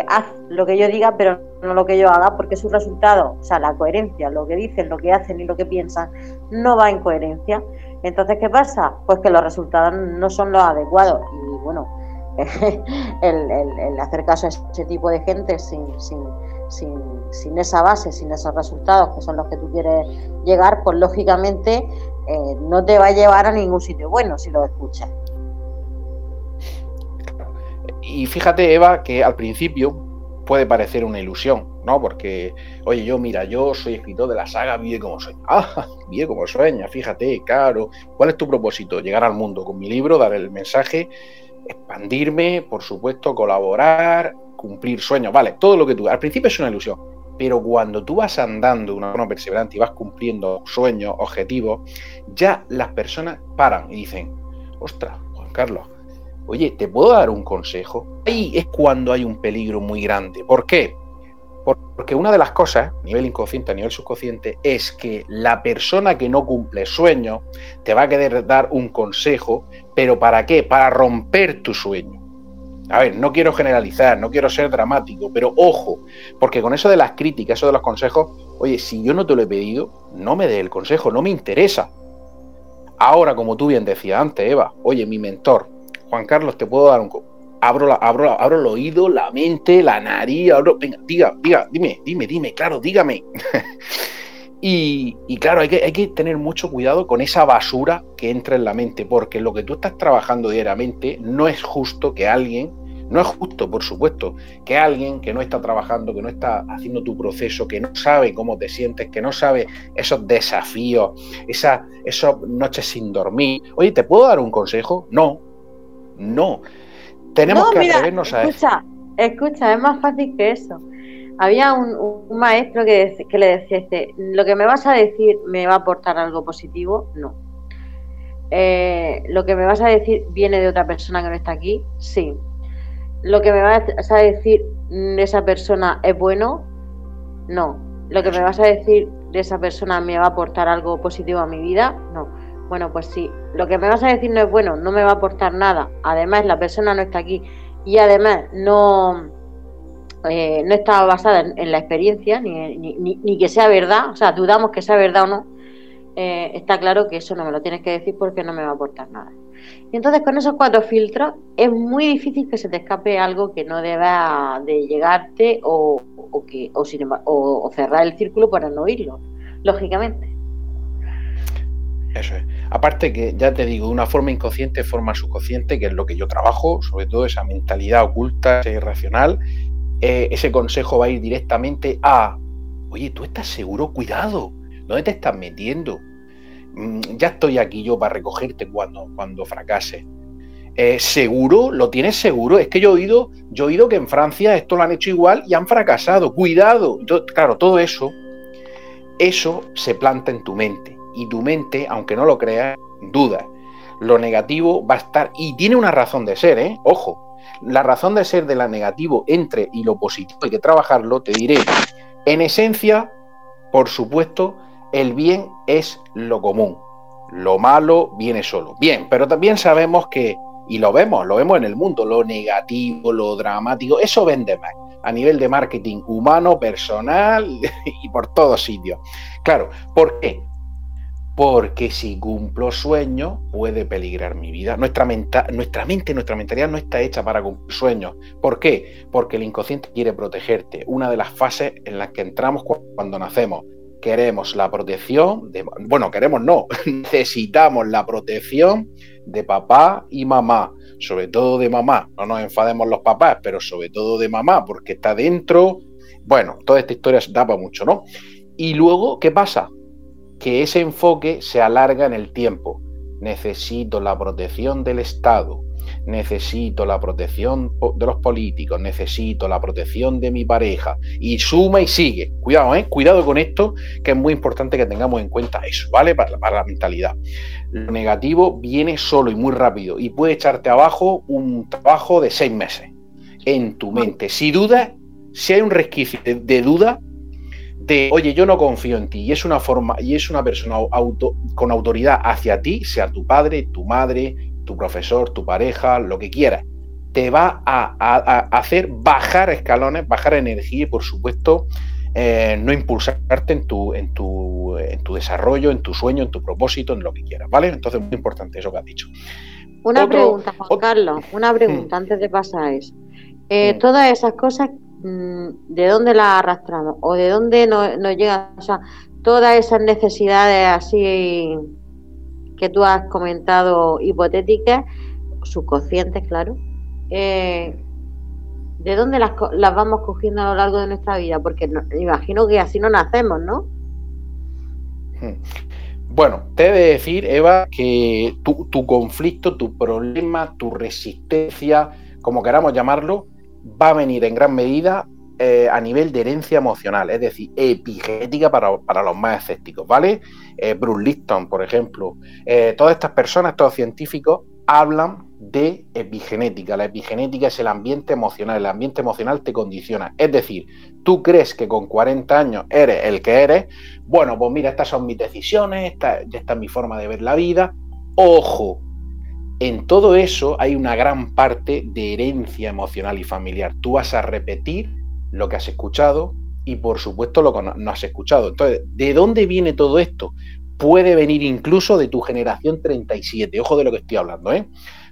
hace lo que yo diga, pero no lo que yo haga, porque su resultado, o sea, la coherencia, lo que dicen, lo que hacen y lo que piensan, no va en coherencia. Entonces, ¿qué pasa? Pues que los resultados no son los adecuados. Y bueno, el, hacer caso a ese tipo de gente sin, esa base, sin esos resultados que son los que tú quieres llegar, pues lógicamente eh, no te va a llevar a ningún sitio bueno si lo escuchas. Y fíjate, Eva, que al principio puede parecer una ilusión, ¿no? Porque, oye, yo, mira, yo soy escritor de la saga Vive como sueña. Ah, vive como sueña, fíjate, claro. ¿Cuál es tu propósito? Llegar al mundo con mi libro, dar el mensaje, expandirme, por supuesto, colaborar, cumplir sueños, vale, todo lo que tú. Al principio es una ilusión, pero cuando tú vas andando de una forma perseverante y vas cumpliendo sueños, objetivos, ya las personas paran y dicen, ostras, Juan Carlos, oye, ¿te puedo dar un consejo? Ahí es cuando hay un peligro muy grande. ¿Por qué? Porque una de las cosas, a nivel inconsciente, a nivel subconsciente, es que la persona que no cumple sueño te va a querer dar un consejo, pero ¿para qué? Para romper tu sueño. A ver, no quiero generalizar, no quiero ser dramático, pero ojo, porque con eso de las críticas, eso de los consejos, oye, si yo no te lo he pedido, no me dé el consejo, no me interesa. Ahora, como tú bien decías antes, Eva, oye, mi mentor, Juan Carlos, te puedo dar un... Abro, la, abro, abro el oído, la mente, la nariz, abro... Venga, diga, diga, dime, dime, dime, claro, dígame. y, y, claro, hay que, hay que tener mucho cuidado con esa basura que entra en la mente, porque lo que tú estás trabajando diariamente no es justo que alguien no es justo, por supuesto, que alguien que no está trabajando, que no está haciendo tu proceso, que no sabe cómo te sientes, que no sabe esos desafíos, esas, noches sin dormir. Oye, ¿te puedo dar un consejo? No, no. Tenemos que atrevernos a eso. Escucha, es más fácil que eso. Había un, maestro que, que, le decía, este, lo que me vas a decir me va a aportar algo positivo, no. Eh, lo que me vas a decir viene de otra persona que no está aquí, sí lo que me vas a decir de esa persona es bueno, no. Lo que me vas a decir de esa persona me va a aportar algo positivo a mi vida, no. Bueno, pues sí, lo que me vas a decir no es bueno, no me va a aportar nada. Además, la persona no está aquí y además no, eh, no está basada en, la experiencia ni, ni, ni, que sea verdad, o sea, dudamos que sea verdad o no. Eh, está claro que eso no me lo tienes que decir porque no me va a aportar nada. Y entonces con esos cuatro filtros es muy difícil que se te escape algo que no deba de llegarte o, que, o, sin, o, cerrar el círculo para no oírlo, lógicamente. Eso es. Aparte que, ya te digo, de una forma inconsciente, forma subconsciente, que es lo que yo trabajo, sobre todo esa mentalidad oculta, irracional, eh, ese consejo va a ir directamente a, oye, ¿tú estás seguro? Cuidado, ¿dónde te estás metiendo? Mm, ya estoy aquí yo para recogerte cuando, cuando fracase. Eh, ¿Seguro? ¿Lo tienes seguro? Es que yo he, oído, yo he oído que en Francia esto lo han hecho igual y han fracasado. Cuidado. claro, todo eso, eso se planta en tu mente. Y tu mente, aunque no lo creas, duda. Lo negativo va a estar, y tiene una razón de ser, ¿eh? Ojo, la razón de ser de la negativo entre y lo positivo hay que trabajarlo, te diré, en esencia, por supuesto, el bien es lo común, lo malo viene solo. Bien, pero también sabemos que, y lo vemos, lo vemos en el mundo, lo negativo, lo dramático, eso vende más a nivel de marketing humano, personal y por todos sitios. Claro, ¿por qué? Porque si cumplo sueños puede peligrar mi vida. Nuestra, nuestra mente, nuestra mentalidad no está hecha para cumplir sueños. ¿Por qué? Porque el inconsciente quiere protegerte. Una de las fases en las que entramos cuando nacemos queremos la protección, de, bueno, queremos no, necesitamos la protección de papá y mamá, sobre todo de mamá, no nos enfademos los papás, pero sobre todo de mamá, porque está dentro, bueno, toda esta historia se tapa mucho, ¿no? Y luego, ¿qué pasa? Que ese enfoque se alarga en el tiempo. Necesito la protección del Estado, necesito la protección de los políticos, necesito la protección de mi pareja, y suma y sigue. Cuidado, ¿eh? Cuidado con esto, que es muy importante que tengamos en cuenta eso, ¿vale? Para, para la mentalidad. Lo negativo viene solo y muy rápido y puede echarte abajo un trabajo de seis meses en tu mente. Si dudas, si hay un resquicio de, duda, de, oye, yo no confío en ti, y es una forma, y es una persona auto, con autoridad hacia ti, sea tu padre, tu madre, tu profesor, tu pareja, lo que quieras, te va a, hacer bajar escalones, bajar energía y por supuesto eh, no impulsarte en tu, en, tu, en tu desarrollo, en tu sueño, en tu propósito, en lo que quieras, ¿vale? Entonces, muy importante eso que has dicho. Una pregunta, Juan Carlos, una pregunta hmm. antes de pasar a eso. Eh. Todas esas cosas, mm, ¿de dónde las arrastramos? ¿O de dónde nos, nos llegan? O sea, todas esas necesidades así que tú has comentado hipotéticas, subconscientes, claro, eh, ¿de dónde las, vamos cogiendo a lo largo de nuestra vida? Porque imagino que así no nacemos, ¿no? Hmm. Bueno, te he de decir, Eva, que tu, tu, conflicto, tu problema, tu resistencia, como queramos llamarlo, va a venir en gran medida eh, a nivel de herencia emocional, es decir, epigenética para, los más escépticos, ¿vale? Eh, Bruce Lipton, por ejemplo, eh, todas estas personas, estos científicos, hablan de epigenética. La epigenética es el ambiente emocional, el ambiente emocional te condiciona. Es decir, tú crees que con 40 años eres el que eres, bueno, pues mira, estas son mis decisiones, esta es mi forma de ver la vida. Ojo, en todo eso hay una gran parte de herencia emocional y familiar. Tú vas a repetir lo que has escuchado y por supuesto lo que no has escuchado. Entonces, ¿de dónde viene todo esto? Puede venir incluso de tu generación 37. Ojo de lo que estoy hablando, ¿eh?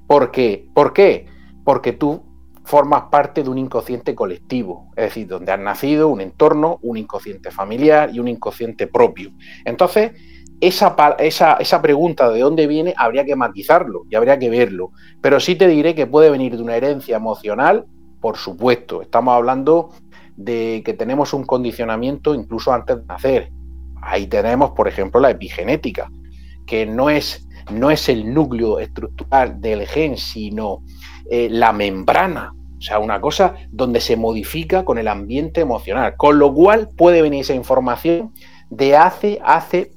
¿Por qué? ¿Por qué? Porque tú formas parte de un inconsciente colectivo, es decir, donde has nacido, un entorno, un inconsciente familiar y un inconsciente propio. Entonces, esa, esa, esa, pregunta de dónde viene habría que matizarlo y habría que verlo. Pero sí te diré que puede venir de una herencia emocional, por supuesto. Estamos hablando de que tenemos un condicionamiento incluso antes de nacer. Ahí tenemos, por ejemplo, la epigenética, que no es, no es el núcleo estructural del gen, sino eh, la membrana o sea, una cosa donde se modifica con el ambiente emocional. Con lo cual puede venir esa información de hace, hace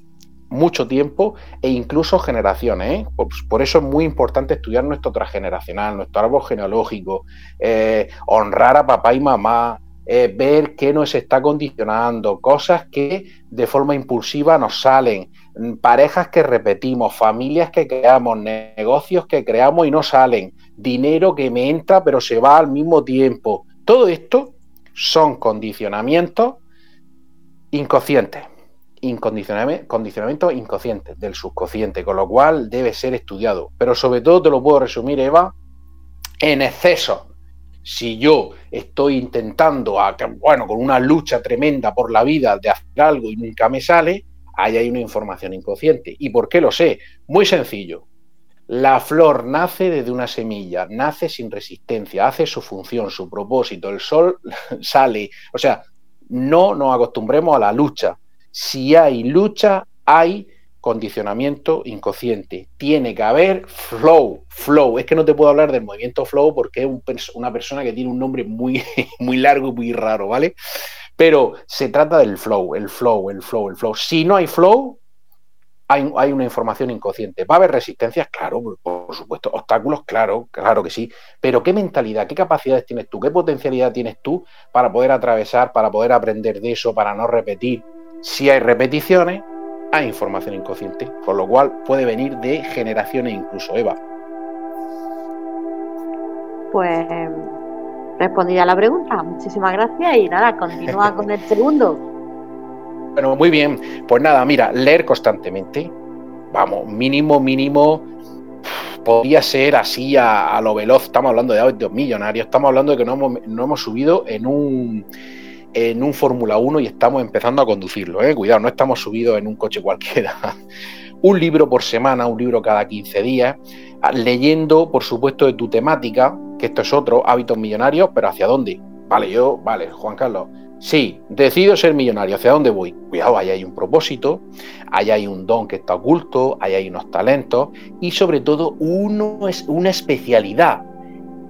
mucho tiempo e incluso generaciones. ¿eh? Por, eso es muy importante estudiar nuestro transgeneracional, nuestro árbol genealógico, eh, honrar a papá y mamá, eh, ver qué nos está condicionando, cosas que de forma impulsiva nos salen, mm, parejas que repetimos, familias que creamos, negocios que creamos y no salen, dinero que me entra pero se va al mismo tiempo. Todo esto son condicionamientos inconscientes, condicionamientos inconscientes del subconsciente, con lo cual debe ser estudiado. Pero sobre todo te lo puedo resumir, Eva, en exceso. Si yo estoy intentando, bueno, con una lucha tremenda por la vida de hacer algo y nunca me sale, ahí hay una información inconsciente. ¿Y por qué lo sé? Muy sencillo. La flor nace desde una semilla, nace sin resistencia, hace su función, su propósito. El sol sale. O sea, no nos acostumbremos a la lucha. Si hay lucha, hay condicionamiento inconsciente. Tiene que haber flow, flow. Es que no te puedo hablar del movimiento flow porque es una persona que tiene un nombre muy, muy largo y muy raro, ¿vale? Pero se trata del flow, el flow, el flow, el flow. Si no hay flow, hay, una información inconsciente. ¿Va a haber resistencias? Claro, por, supuesto. Obstáculos, claro, claro que sí. Pero ¿qué mentalidad, qué capacidades tienes tú, qué potencialidad tienes tú para poder atravesar, para poder aprender de eso, para no repetir? Si hay repeticiones, hay información inconsciente, con lo cual puede venir de generaciones incluso, Eva. Pues respondida la pregunta, muchísimas gracias y nada, continúa con el segundo. Bueno, muy bien. Pues nada, mira, leer constantemente. Vamos, mínimo, mínimo. Podría ser así a, lo veloz. Estamos hablando de audios millonarios. Estamos hablando de que no hemos, subido en un en un Fórmula 1 y estamos empezando a conducirlo. ¿eh? Cuidado, no estamos subidos en un coche cualquiera. un libro por semana, un libro cada 15 días, leyendo, por supuesto, de tu temática, que esto es otro, hábitos millonarios, pero ¿hacia dónde? Vale, yo, vale, Juan Carlos, Sí, decido ser millonario. ¿Hacia dónde voy? Cuidado, ahí hay un propósito, ahí hay un don que está oculto, ahí hay unos talentos y sobre todo uno es una especialidad.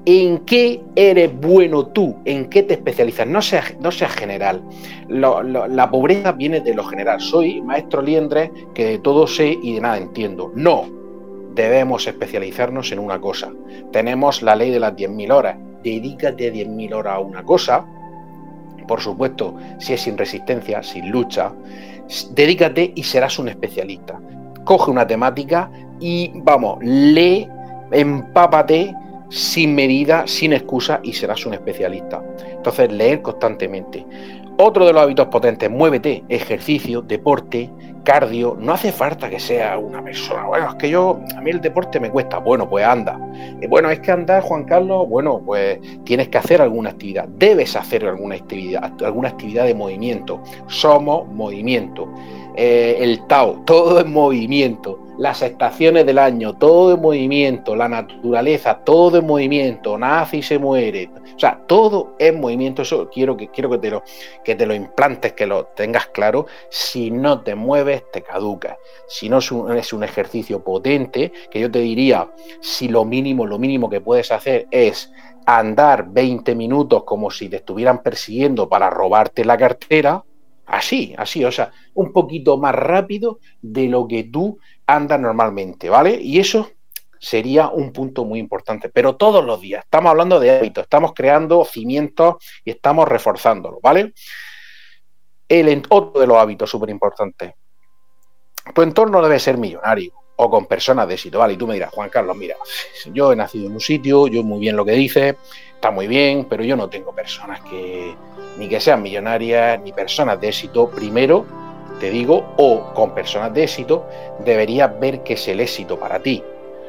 ¿En qué eres bueno tú? ¿En qué te especializas? No seas, no general. la pobreza viene de lo general. Soy maestro liendre que de todo sé y de nada entiendo. No, debemos especializarnos en una cosa. Tenemos la ley de las 10.000 horas. Dedícate 10.000 horas a una cosa por supuesto, si es sin resistencia, sin lucha, dedícate y serás un especialista. Coge una temática y vamos, lee, empápate sin medida, sin excusa y serás un especialista. Entonces, leer constantemente. Otro de los hábitos potentes, muévete, ejercicio, deporte, cardio, no hace falta que sea una persona, bueno, es que yo, a mí el deporte me cuesta, bueno, pues anda. Eh, bueno, es que andar, Juan Carlos, bueno, pues tienes que hacer alguna actividad, debes hacer alguna actividad, alguna actividad de movimiento. Somos movimiento. Eh, el Tao, todo en movimiento las estaciones del año, todo en movimiento, la naturaleza, todo en movimiento, nace y se muere. O sea, todo en movimiento. Eso quiero que, quiero que, te, lo, que te lo implantes, que lo tengas claro. Si no te mueves, te caducas. Si no es un, es un ejercicio potente, que yo te diría, si lo mínimo, lo mínimo que puedes hacer es andar 20 minutos como si te estuvieran persiguiendo para robarte la cartera, así, así, o sea, un poquito más rápido de lo que tú anda normalmente, ¿vale? Y eso sería un punto muy importante, pero todos los días. Estamos hablando de hábitos, estamos creando cimientos y estamos reforzándolo, ¿vale? El otro de los hábitos súper importante. Tu entorno debe ser millonario. o con personas de éxito. Vale, y tú me dirás, Juan Carlos, mira, yo he nacido en un sitio, yo muy bien lo que dices, está muy bien, pero yo no tengo personas que ni que sean millonarias ni personas de éxito. Primero, te digo, o con personas de éxito, deberías ver qué es el éxito para ti.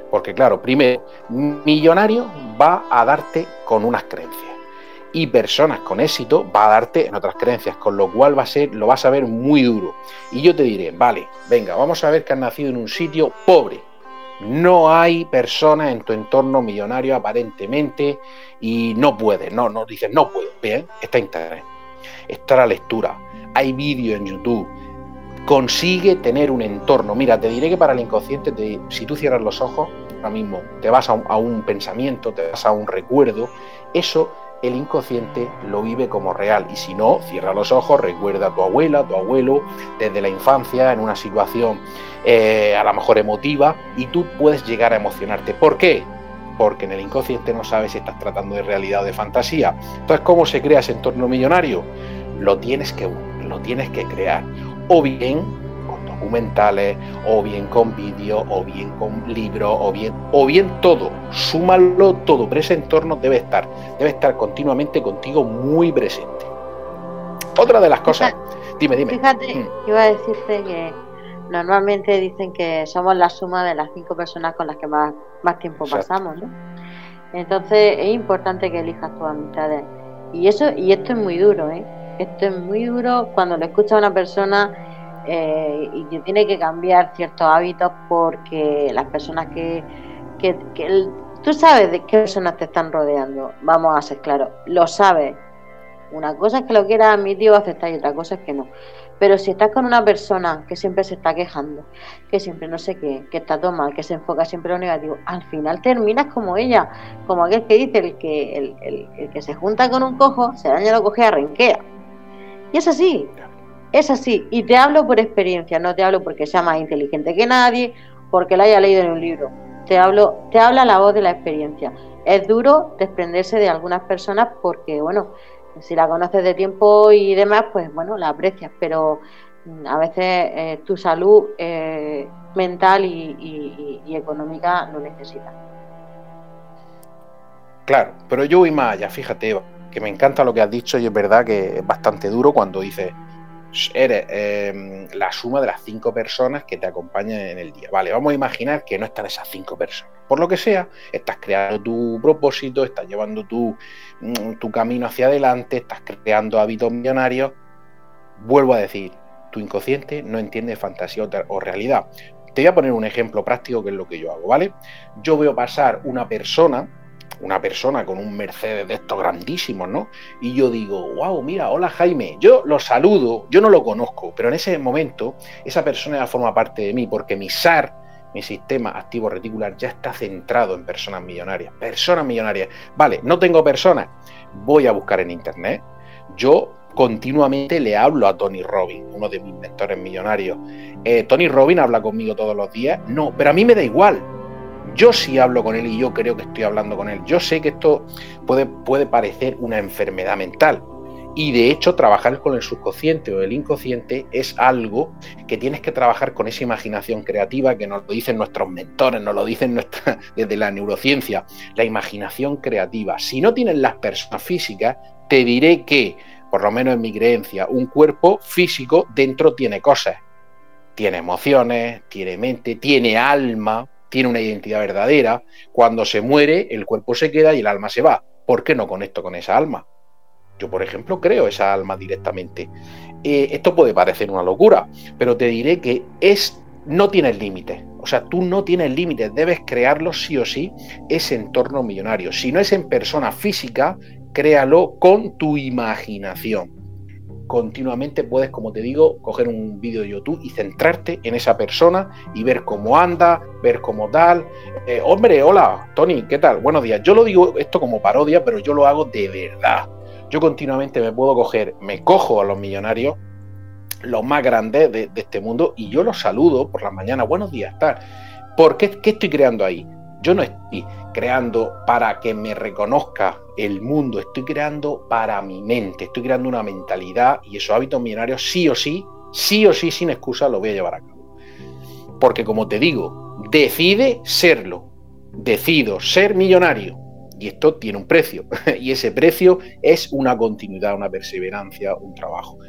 Porque claro, primero, millonario va a darte con unas creencias y personas con éxito va a darte en otras creencias, con lo cual va a ser, lo vas a ver muy duro. Y yo te diré, vale, venga, vamos a ver que has nacido en un sitio pobre. No hay personas en tu entorno millonario aparentemente y no puedes, no, no dices, no puedo. Bien, está internet, está la lectura, hay vídeos en YouTube. Consigue tener un entorno. Mira, te diré que para el inconsciente, si tú cierras los ojos, ahora mismo te vas a un pensamiento, te vas a un recuerdo, eso el inconsciente lo vive como real. Y si no, cierra los ojos, recuerda a tu abuela, tu abuelo, desde la infancia, en una situación eh, a lo mejor emotiva, y tú puedes llegar a emocionarte. ¿Por qué? Porque en el inconsciente no sabes si estás tratando de realidad o de fantasía. Entonces, ¿cómo se crea ese entorno millonario? Lo tienes que, lo tienes que crear. O bien documentales, o bien con vídeo, o bien con libros, o bien, o bien todo. Súmalo todo, pero ese entorno debe estar, debe estar continuamente contigo muy presente. Otra de las cosas, dime, dime. Fíjate, mm. iba a decirte que normalmente dicen que somos la suma de las cinco personas con las que más, más tiempo pasamos, ¿no? Entonces es importante que elijas tus amistades. Y eso, y esto es muy duro, ¿eh? Esto es muy duro cuando le escucha una persona eh, y que tiene que cambiar ciertos hábitos porque las personas que, que, tú sabes de qué personas te están rodeando, vamos a ser claros, lo sabes. Una cosa es que lo quieras admitir o aceptar y otra cosa es que no. Pero si estás con una persona que siempre se está quejando, que siempre no sé qué, que está todo mal, que se enfoca siempre en lo negativo, al final terminas como ella, como aquel que dice el que, el, el, el que se junta con un cojo, se daña lo coge a renquea. Y es así, es así, y te hablo por experiencia, no te hablo porque sea más inteligente que nadie, porque lo haya leído en un libro. Te hablo, te habla la voz de la experiencia. Es duro desprenderse de algunas personas porque, bueno, si la conoces de tiempo y demás, pues bueno, la aprecias, pero mm, a veces eh, tu salud eh, mental y, y, económica lo necesita. Claro, pero yo voy más allá, fíjate, Eva, que me encanta lo que has dicho y es verdad que es bastante duro cuando dices, eres em, la suma de las cinco personas que te acompañan en el día. Vale, vamos a imaginar que no están esas cinco personas. Por lo que sea, estás creando tu propósito, estás llevando tu, mm, tu camino hacia adelante, estás creando hábitos millonarios. Vuelvo a decir, tu inconsciente no entiende fantasía o realidad. Te voy a poner un ejemplo práctico que es lo que yo hago, ¿vale? Yo veo pasar una persona una persona con un Mercedes de estos grandísimos, ¿no? Y yo digo, wow, mira, hola Jaime, yo lo saludo, yo no lo conozco, pero en ese momento esa persona ya forma parte de mí, porque mi SAR, mi sistema activo reticular, ya está centrado en personas millonarias. Personas millonarias. Vale, no tengo personas, voy a buscar en internet. Yo continuamente le hablo a Tony Robbins, uno de mis mentores millonarios. Eh, Tony Robbins habla conmigo todos los días. No, pero a mí me da igual yo sí hablo con él y yo creo que estoy hablando con él. Yo sé que esto puede, puede parecer una enfermedad mental. Y de hecho, trabajar con el subconsciente o el inconsciente es algo que tienes que trabajar con esa imaginación creativa que nos lo dicen nuestros mentores, nos lo dicen desde la neurociencia, la imaginación creativa. Si no tienes las personas físicas, te diré que, por lo menos en mi creencia, un cuerpo físico dentro tiene cosas. Tiene emociones, tiene mente, tiene alma, tiene una identidad verdadera. Cuando se muere, el cuerpo se queda y el alma se va. ¿Por qué no conecto con esa alma? Yo, por ejemplo, creo esa alma directamente. Eh, esto puede parecer una locura, pero te diré que es no tienes límites. O sea, tú no tienes límites, debes crearlo sí o sí, ese entorno millonario. Si no es en persona física, créalo con tu imaginación continuamente puedes, como te digo, coger un vídeo de YouTube y centrarte en esa persona y ver cómo anda, ver cómo tal. Eh, hombre, hola, Tony, ¿qué tal? Buenos días. Yo lo digo esto como parodia, pero yo lo hago de verdad. Yo continuamente me puedo coger, me cojo a los millonarios, los más grandes de, este mundo, y yo los saludo por la mañana. Buenos días, tal. ¿Por qué, qué estoy creando ahí? Yo no estoy creando para que me reconozca el mundo, estoy creando para mi mente, estoy creando una mentalidad y esos hábitos millonarios sí o sí, sí o sí, sin excusa, lo voy a llevar a cabo. Porque como te digo, decide serlo. Decido ser millonario. Y esto tiene un precio. y ese precio es una continuidad, una perseverancia, un trabajo.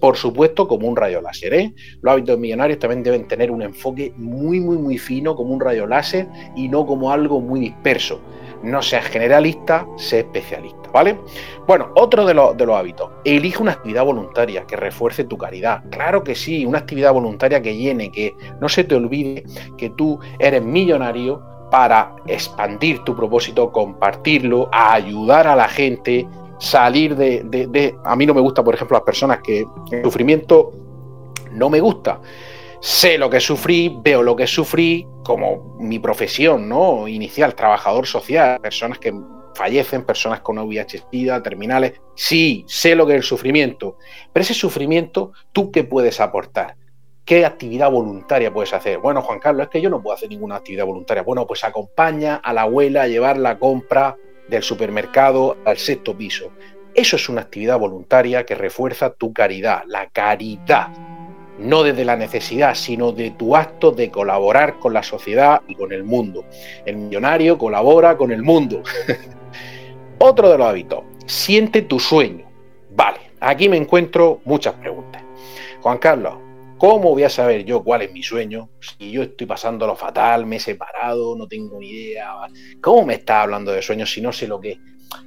Por supuesto, como un rayo láser. ¿eh? Los hábitos millonarios también deben tener un enfoque muy, muy, muy fino, como un rayo láser, y no como algo muy disperso. No seas generalista, sé especialista, ¿vale? Bueno, otro de, de los hábitos. Elige una actividad voluntaria que refuerce tu caridad. Claro que sí, una actividad voluntaria que llene, que no se te olvide que tú eres millonario para expandir tu propósito, compartirlo, ayudar a la gente, salir de, A mí no me gusta, por ejemplo, las personas que el sufrimiento no me gusta. Sé lo que sufrí, veo lo que sufrí, como mi profesión, ¿no? Inicial, trabajador social, personas que fallecen, personas con VIH, terminales. Sí, sé lo que es el sufrimiento, pero ese sufrimiento, ¿tú qué puedes aportar? ¿Qué actividad voluntaria puedes hacer? Bueno, Juan Carlos, es que yo no puedo hacer ninguna actividad voluntaria. Bueno, pues acompaña a la abuela a llevar la compra del supermercado al sexto piso. Eso es una actividad voluntaria que refuerza tu caridad, la caridad. No desde la necesidad, sino de tu acto de colaborar con la sociedad y con el mundo. El millonario colabora con el mundo. Otro de los hábitos, siente tu sueño. Vale, aquí me encuentro muchas preguntas. Juan Carlos, ¿Cómo voy a saber yo cuál es mi sueño? Si yo estoy pasando lo fatal, me he separado, no tengo ni idea. ¿Cómo me está hablando de sueños si no sé lo que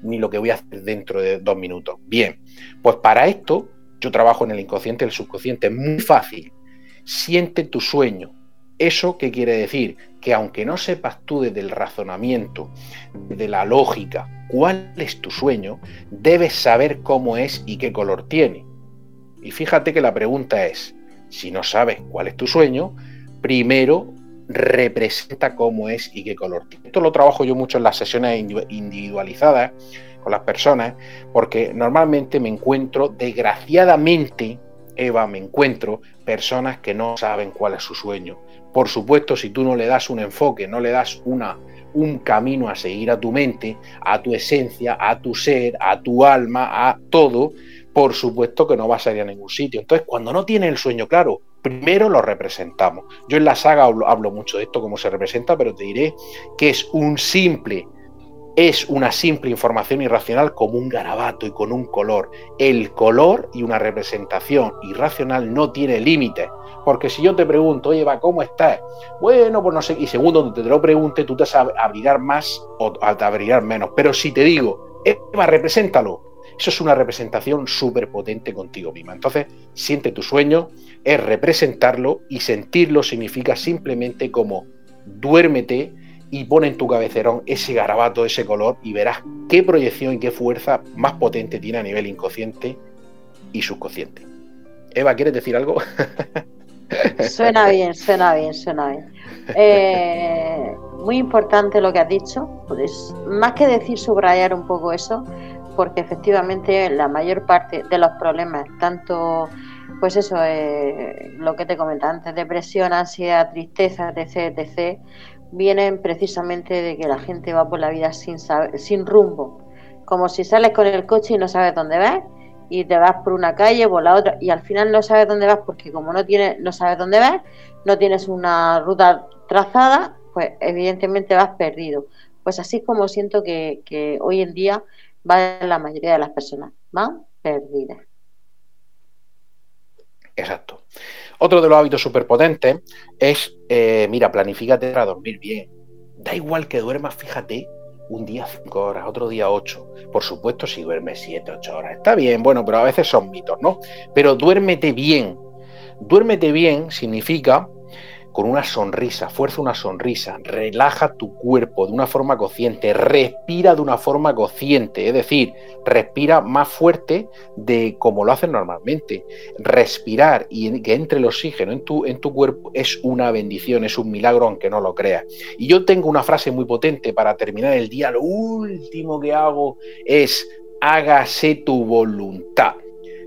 ni lo que voy a hacer dentro de dos minutos? Bien, pues para esto yo trabajo en el inconsciente el subconsciente. Muy fácil. Siente tu sueño. ¿Eso qué quiere decir? Que aunque no sepas tú desde el razonamiento, de la lógica, cuál es tu sueño, debes saber cómo es y qué color tiene. Y fíjate que la pregunta es, si no sabes cuál es tu sueño, primero representa cómo es y qué color tiene. Esto lo trabajo yo mucho en las sesiones individualizadas con las personas, porque normalmente me encuentro, desgraciadamente, Eva, me encuentro personas que no saben cuál es su sueño. Por supuesto, si tú no le das un enfoque, no le das una, un camino a seguir a tu mente, a tu esencia, a tu ser, a tu alma, a todo, por supuesto que no vas a ir a ningún sitio. Entonces, cuando no tienes el sueño claro, primero lo representamos. Yo en la saga hablo, mucho de esto, cómo se representa, pero te diré que es un simple, es una simple información irracional como un garabato y con un color. El color y una representación irracional no tiene límites. Porque si yo te pregunto, oye, va, ¿cómo estás? Bueno, pues no sé, y segundo, donde te lo pregunte, tú te vas a abrigar más o a abrigar menos. Pero si te digo, Eva, represéntalo, eso es una representación súper potente contigo misma. Entonces, siente tu sueño, es representarlo y sentirlo significa simplemente como duérmete y pon en tu cabecerón ese garabato, ese color y verás qué proyección y qué fuerza más potente tiene a nivel inconsciente y subconsciente. Eva, ¿quieres decir algo? Suena bien, suena bien, suena bien. Eh, muy importante lo que has dicho. Pues, más que decir subrayar un poco eso, porque efectivamente la mayor parte de los problemas, tanto pues eso, eh, lo que te comentaba antes, depresión, ansiedad, tristeza, etc., etc., vienen precisamente de que la gente va por la vida sin, sin rumbo. Como si sales con el coche y no sabes dónde vas, y te vas por una calle, por la otra, y al final no sabes dónde vas porque como no, tienes, no sabes dónde vas, no tienes una ruta trazada, pues evidentemente vas perdido. Pues así como siento que, que hoy en día va la mayoría de las personas, van perdidas. Exacto. Otro de los hábitos superpotentes es, eh, mira, planifícate para dormir bien. Da igual que duermas, fíjate, un día cinco horas, otro día ocho. Por supuesto, si duermes siete, ocho horas, está bien, bueno, pero a veces son mitos, ¿no? Pero duérmete bien. Duérmete bien significa con una sonrisa, fuerza una sonrisa, relaja tu cuerpo de una forma consciente, respira de una forma consciente, es decir, respira más fuerte de como lo haces normalmente. Respirar y que entre el oxígeno en tu, en tu cuerpo es una bendición, es un milagro aunque no lo creas. Y yo tengo una frase muy potente para terminar el día, lo último que hago es hágase tu voluntad.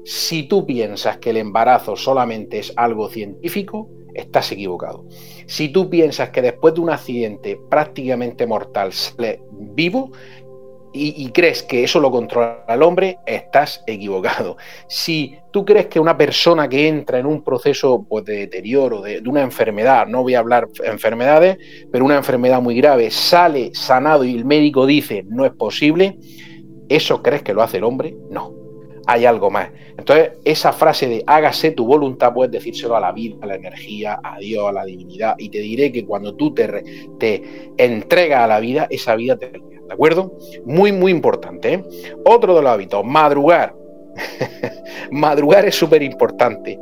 Si tú piensas que el embarazo solamente es algo científico, estás equivocado. Si tú piensas que después de un accidente prácticamente mortal sale vivo, y, crees que eso lo controla el hombre, estás equivocado. Si tú crees que una persona que entra en un proceso pues, de deterioro, de, de, una enfermedad, no voy a hablar enfermedades, pero una enfermedad muy grave, sale sanado y el médico dice no es posible, ¿eso crees que lo hace el hombre? No hay algo más. Entonces, esa frase de hágase tu voluntad, puedes decírselo a la vida, a la energía, a Dios, a la divinidad, y te diré que cuando tú te, te entregas a la vida, esa vida te ¿De acuerdo? Muy, muy importante. ¿eh? Otro de los hábitos, madrugar. madrugar es súper importante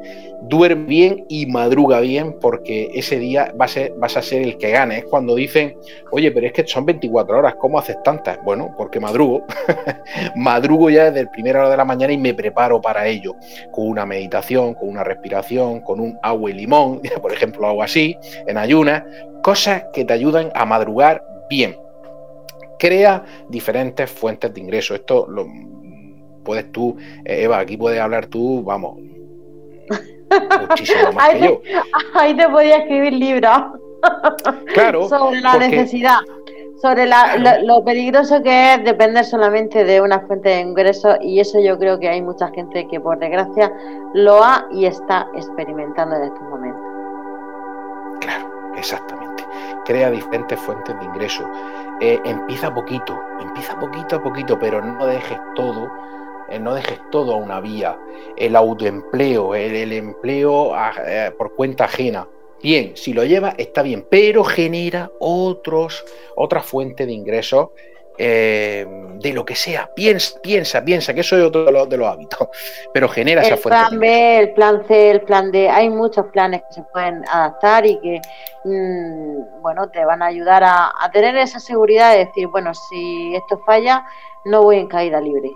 duerme bien y madruga bien porque ese día vas a ser el que gane. Es cuando dicen, oye, pero es que son 24 horas, ¿cómo haces tantas? Bueno, porque madrugo. madrugo ya desde el primera hora de la mañana y me preparo para ello. Con una meditación, con una respiración, con un agua y limón, por ejemplo, algo así, en ayunas. Cosas que te ayudan a madrugar bien. Crea diferentes fuentes de ingreso. Esto lo puedes tú, eh, Eva, aquí puedes hablar tú, vamos, muchísimo más ahí que te, yo. Ahí te podía escribir libros. Claro. sobre la necesidad, sobre la, lo, peligroso que es depender solamente de una fuente de ingresos y eso yo creo que hay mucha gente que por desgracia lo ha y está experimentando en estos momentos. Claro, exactamente. Crea diferentes fuentes de ingresos. Eh, empieza poquito, empieza poquito a poquito, pero no dejes todo eh, no dejes todo a una vía. El autoempleo, el, empleo eh, por cuenta ajena. Bien, si lo lleva está bien, pero genera otros, otra fuente de ingresos eh, de lo que sea. Piensa, piensa, piensa, que eso es otro de los, hábitos, pero genera esa fuente. El plan B, el plan C, el plan D, hay muchos planes que se pueden adaptar y que, mm, bueno, te van a ayudar a, a tener esa seguridad de decir, bueno, si esto falla, no voy en caída libre.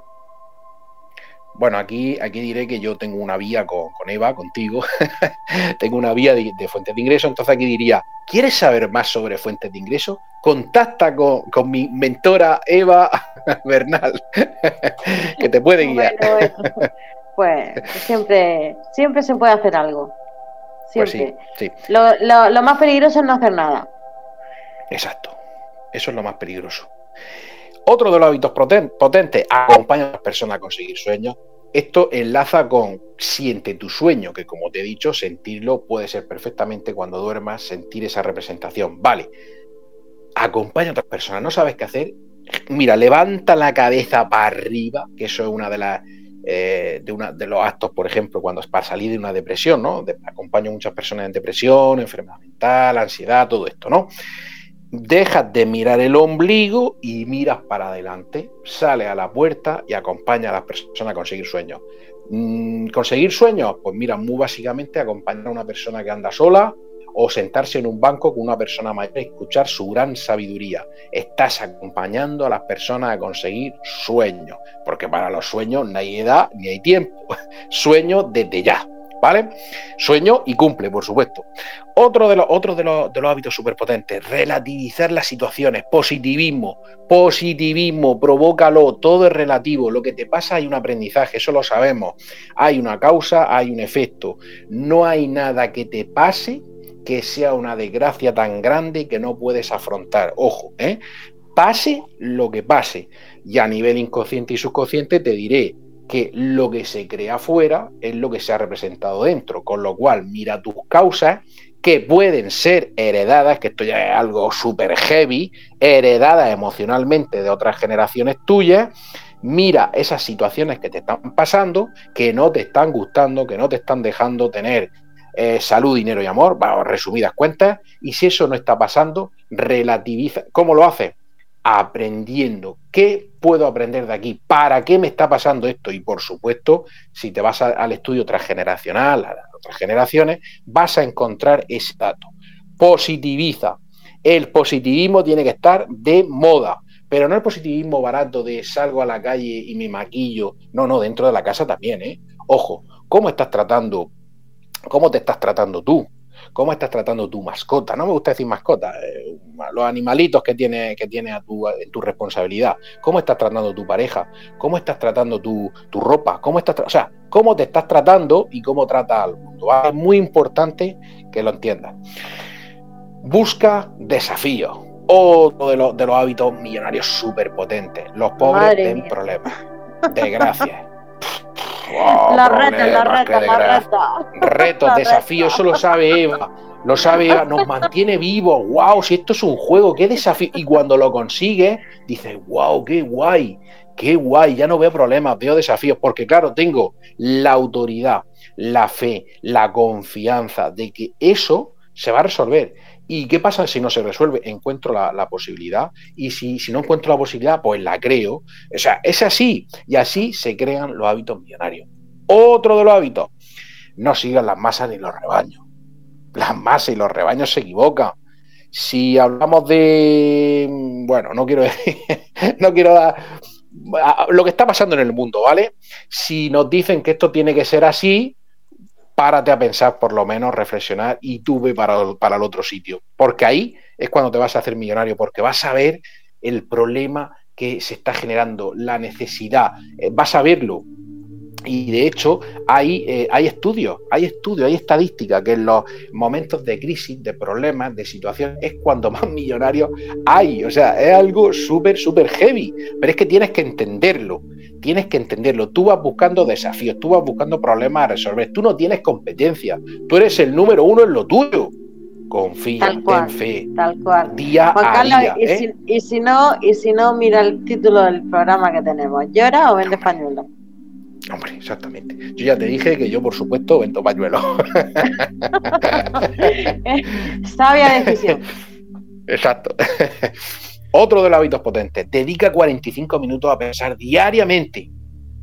Bueno, aquí, aquí diré que yo tengo una vía con, Eva, contigo, tengo una vía de, fuentes de ingreso, entonces aquí diría, ¿quieres saber más sobre fuentes de ingreso? Contacta con, mi mentora Eva Bernal, que te puede guiar. pues siempre, siempre se puede hacer algo. Pues siempre. sí, Lo, lo más peligroso es no hacer nada. Exacto, eso es lo más peligroso. Otro de los hábitos potentes, acompaña a las personas a conseguir sueños. Esto enlaza con siente tu sueño, que como te he dicho, sentirlo puede ser perfectamente cuando duermas, sentir esa representación. Vale, acompaña a otras personas, no sabes qué hacer. Mira, levanta la cabeza para arriba, que eso es una de las eh, de, de los actos, por ejemplo, cuando es para salir de una depresión, ¿no? acompaño a muchas personas en depresión, enfermedad mental, ansiedad, todo esto, ¿no? Dejas de mirar el ombligo y miras para adelante, sale a la puerta y acompaña a las personas a conseguir sueños. Mm, ¿Conseguir sueños? Pues mira, muy básicamente acompañar a una persona que anda sola o sentarse en un banco con una persona mayor y escuchar su gran sabiduría. Estás acompañando a las personas a conseguir sueños, porque para los sueños no hay edad ni hay tiempo. Sueños desde ya. ¿Vale? Sueño y cumple, por supuesto. Otro de los, de los hábitos superpotentes, relativizar las situaciones, positivismo, positivismo, provócalo, todo es relativo, lo que te pasa hay un aprendizaje, eso lo sabemos, hay una causa, hay un efecto, no hay nada que te pase que sea una desgracia tan grande que no puedes afrontar, ojo, ¿eh? pase lo que pase, y a nivel inconsciente y subconsciente te diré, que lo que se crea afuera es lo que se ha representado dentro, con lo cual mira tus causas que pueden ser heredadas, que esto ya es algo súper heavy, heredadas emocionalmente de otras generaciones tuyas, mira esas situaciones que te están pasando, que no te están gustando, que no te están dejando tener eh, salud, dinero y amor, bueno, resumidas cuentas, y si eso no está pasando, relativiza. ¿Cómo lo haces? Aprendiendo. ¿Qué puedo aprender de aquí? ¿Para qué me está pasando esto? Y por supuesto, si te vas al estudio transgeneracional, a las otras generaciones, vas a encontrar ese dato. Positiviza. El positivismo tiene que estar de moda, pero no el positivismo barato de salgo a la calle y me maquillo. No, no, dentro de la casa también, ¿eh? Ojo, ¿cómo estás tratando? ¿Cómo te estás tratando tú? ¿Cómo estás tratando tu mascota? No me gusta decir mascota, eh, los animalitos que tiene, que tiene a tu, tu responsabilidad. ¿Cómo estás tratando tu pareja? ¿Cómo estás tratando tu, ropa? ¿Cómo estás, o sea, cómo te estás tratando y cómo trata al mundo. Es muy importante que lo entiendas. Busca desafíos. Otro de, los, de los hábitos millonarios súper potentes. Los pobres tienen problemas. Desgracias. la reta, la reta, la reta. Retos, desafíos, eso lo sabe Eva. Lo sabe Eva, nos mantiene vivos. ¡Wow! Si esto es un juego, qué desafío. Y cuando lo consigue, dices, ¡Wow! ¡Qué guay! ¡Qué guay! Ya no veo problemas, veo desafíos. Porque, claro, tengo la autoridad, la fe, la confianza de que eso se va a resolver. ¿Y qué pasa si no se resuelve? Encuentro la, posibilidad y si, si, no encuentro la posibilidad, pues la creo. O sea, es así y así se crean los hábitos millonarios. Otro de los hábitos, no sigan las masas ni los rebaños. Las masas y los rebaños se equivocan. Si hablamos de, bueno, no quiero decir, no quiero dar lo que está pasando en el mundo, ¿vale? Si nos dicen que esto tiene que ser así, párate a pensar, por lo menos, reflexionar y tú ve para, para el otro sitio. Porque ahí es cuando te vas a hacer millonario, porque vas a ver el problema que se está generando, la necesidad, eh, vas a verlo. Y de hecho hay, eh, hay estudios, hay estudios, hay estadísticas que en los momentos de crisis, de problemas, de situación, es cuando más millonarios hay. O sea, es algo súper, súper heavy. Pero es que tienes que entenderlo tienes que entenderlo. Tú vas buscando desafíos, tú vas buscando problemas a resolver. Tú no tienes competencia. Tú eres el número uno en lo tuyo. Confía, ten fe. Tal cual. Día a día. Y, si, ¿eh? y, si, no, y si no, mira el título del programa que tenemos. ¿Llora o vende pañuelos? Hombre, exactamente. Yo ya te dije que yo, por supuesto, vendo pañuelos. Sabia decisión. Exacto. Otro de los hábitos potentes, dedica 45 minutos a pensar diariamente,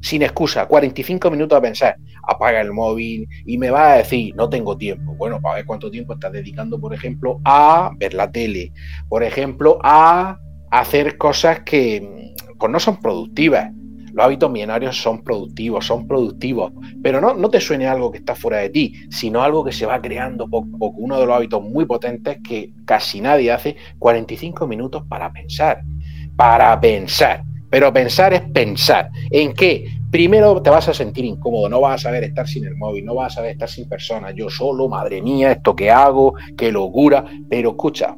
sin excusa, 45 minutos a pensar. Apaga el móvil y me va a decir, no tengo tiempo. Bueno, para ver cuánto tiempo estás dedicando, por ejemplo, a ver la tele, por ejemplo, a hacer cosas que pues, no son productivas. Los hábitos millonarios son productivos, son productivos, pero no, no te suene algo que está fuera de ti, sino algo que se va creando poco a poco. Uno de los hábitos muy potentes que casi nadie hace, 45 minutos para pensar, para pensar. Pero pensar es pensar. ¿En qué? Primero te vas a sentir incómodo, no vas a saber estar sin el móvil, no vas a saber estar sin personas, yo solo, madre mía, esto que hago, qué locura. Pero escucha,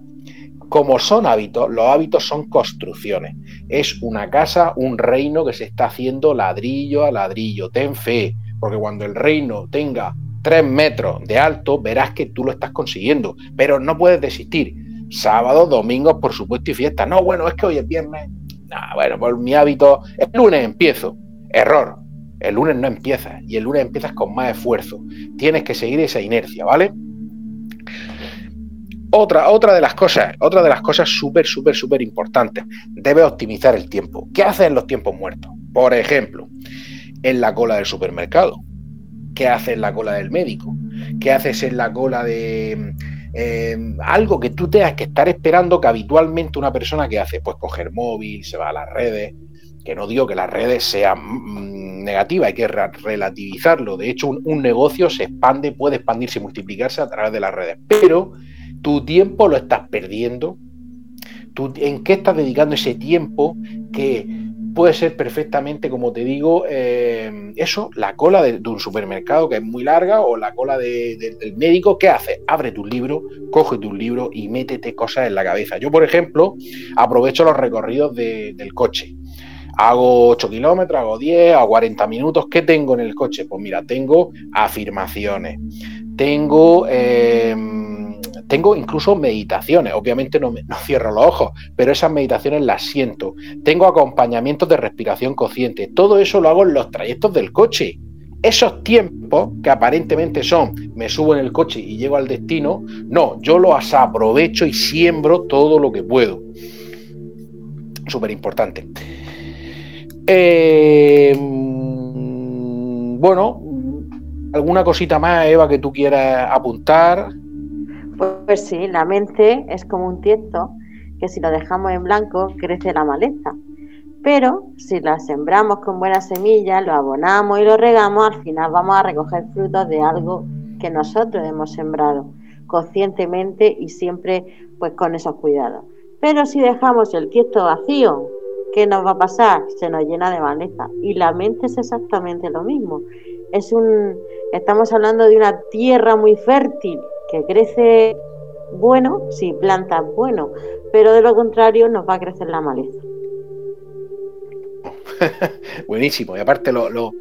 como son hábitos, los hábitos son construcciones. Es una casa, un reino que se está haciendo ladrillo a ladrillo. Ten fe, porque cuando el reino tenga tres metros de alto, verás que tú lo estás consiguiendo. Pero no puedes desistir. Sábado, domingo, por supuesto, y fiesta. No, bueno, es que hoy es viernes. bueno, por mi hábito, el lunes empiezo. Error. El lunes no empiezas y el lunes empiezas con más esfuerzo. Tienes que seguir esa inercia, ¿vale? Otra, otra de las cosas, otra de las cosas súper, súper, súper importantes, debe optimizar el tiempo. ¿Qué haces en los tiempos muertos? Por ejemplo, en la cola del supermercado. ¿Qué haces en la cola del médico? ¿Qué haces en la cola de em, algo que tú tengas que estar esperando que habitualmente una persona que hace, pues coger móvil, se va a las redes, que no digo que las redes sean mm, negativas, hay que relativizarlo. De hecho, un, un negocio se expande, puede expandirse y multiplicarse a través de las redes. Pero tu tiempo lo estás perdiendo. ¿En qué estás dedicando ese tiempo que puede ser perfectamente, como te digo, eh, eso, la cola de, un supermercado que es muy larga o la cola del médico, ¿qué hace? Abre tu libro, coge tu libro y métete cosas en la cabeza. Yo, por ejemplo, aprovecho los recorridos del coche. Hago 8 kilómetros, hago 10, a 40 minutos. ¿Qué tengo en el coche? Pues mira, tengo afirmaciones, tengo... Eh, tengo incluso meditaciones, obviamente no, no, cierro los ojos, pero esas meditaciones las siento. Tengo acompañamientos de respiración consciente. Todo eso lo hago en los trayectos del coche. Esos tiempos que aparentemente son, me subo en el coche y llego al destino, no, yo los aprovecho y siembro todo lo que puedo. Súper importante. Eh, bueno, ¿alguna cosita más, Eva, que tú quieras apuntar? Pues sí, la mente es como un tiesto que si lo dejamos en blanco crece la maleza. Pero si la sembramos con buenas semillas, lo abonamos y lo regamos, al final vamos a recoger frutos de algo que nosotros hemos sembrado conscientemente y siempre pues con esos cuidados. Pero si dejamos el tiesto vacío, ¿qué nos va a pasar? Se nos llena de maleza. Y la mente es exactamente lo mismo. Es un, estamos hablando de una tierra muy fértil que crece bueno, sí, plantas, bueno, pero de lo contrario nos va a crecer la maleza. Buenísimo, y aparte lo, lo,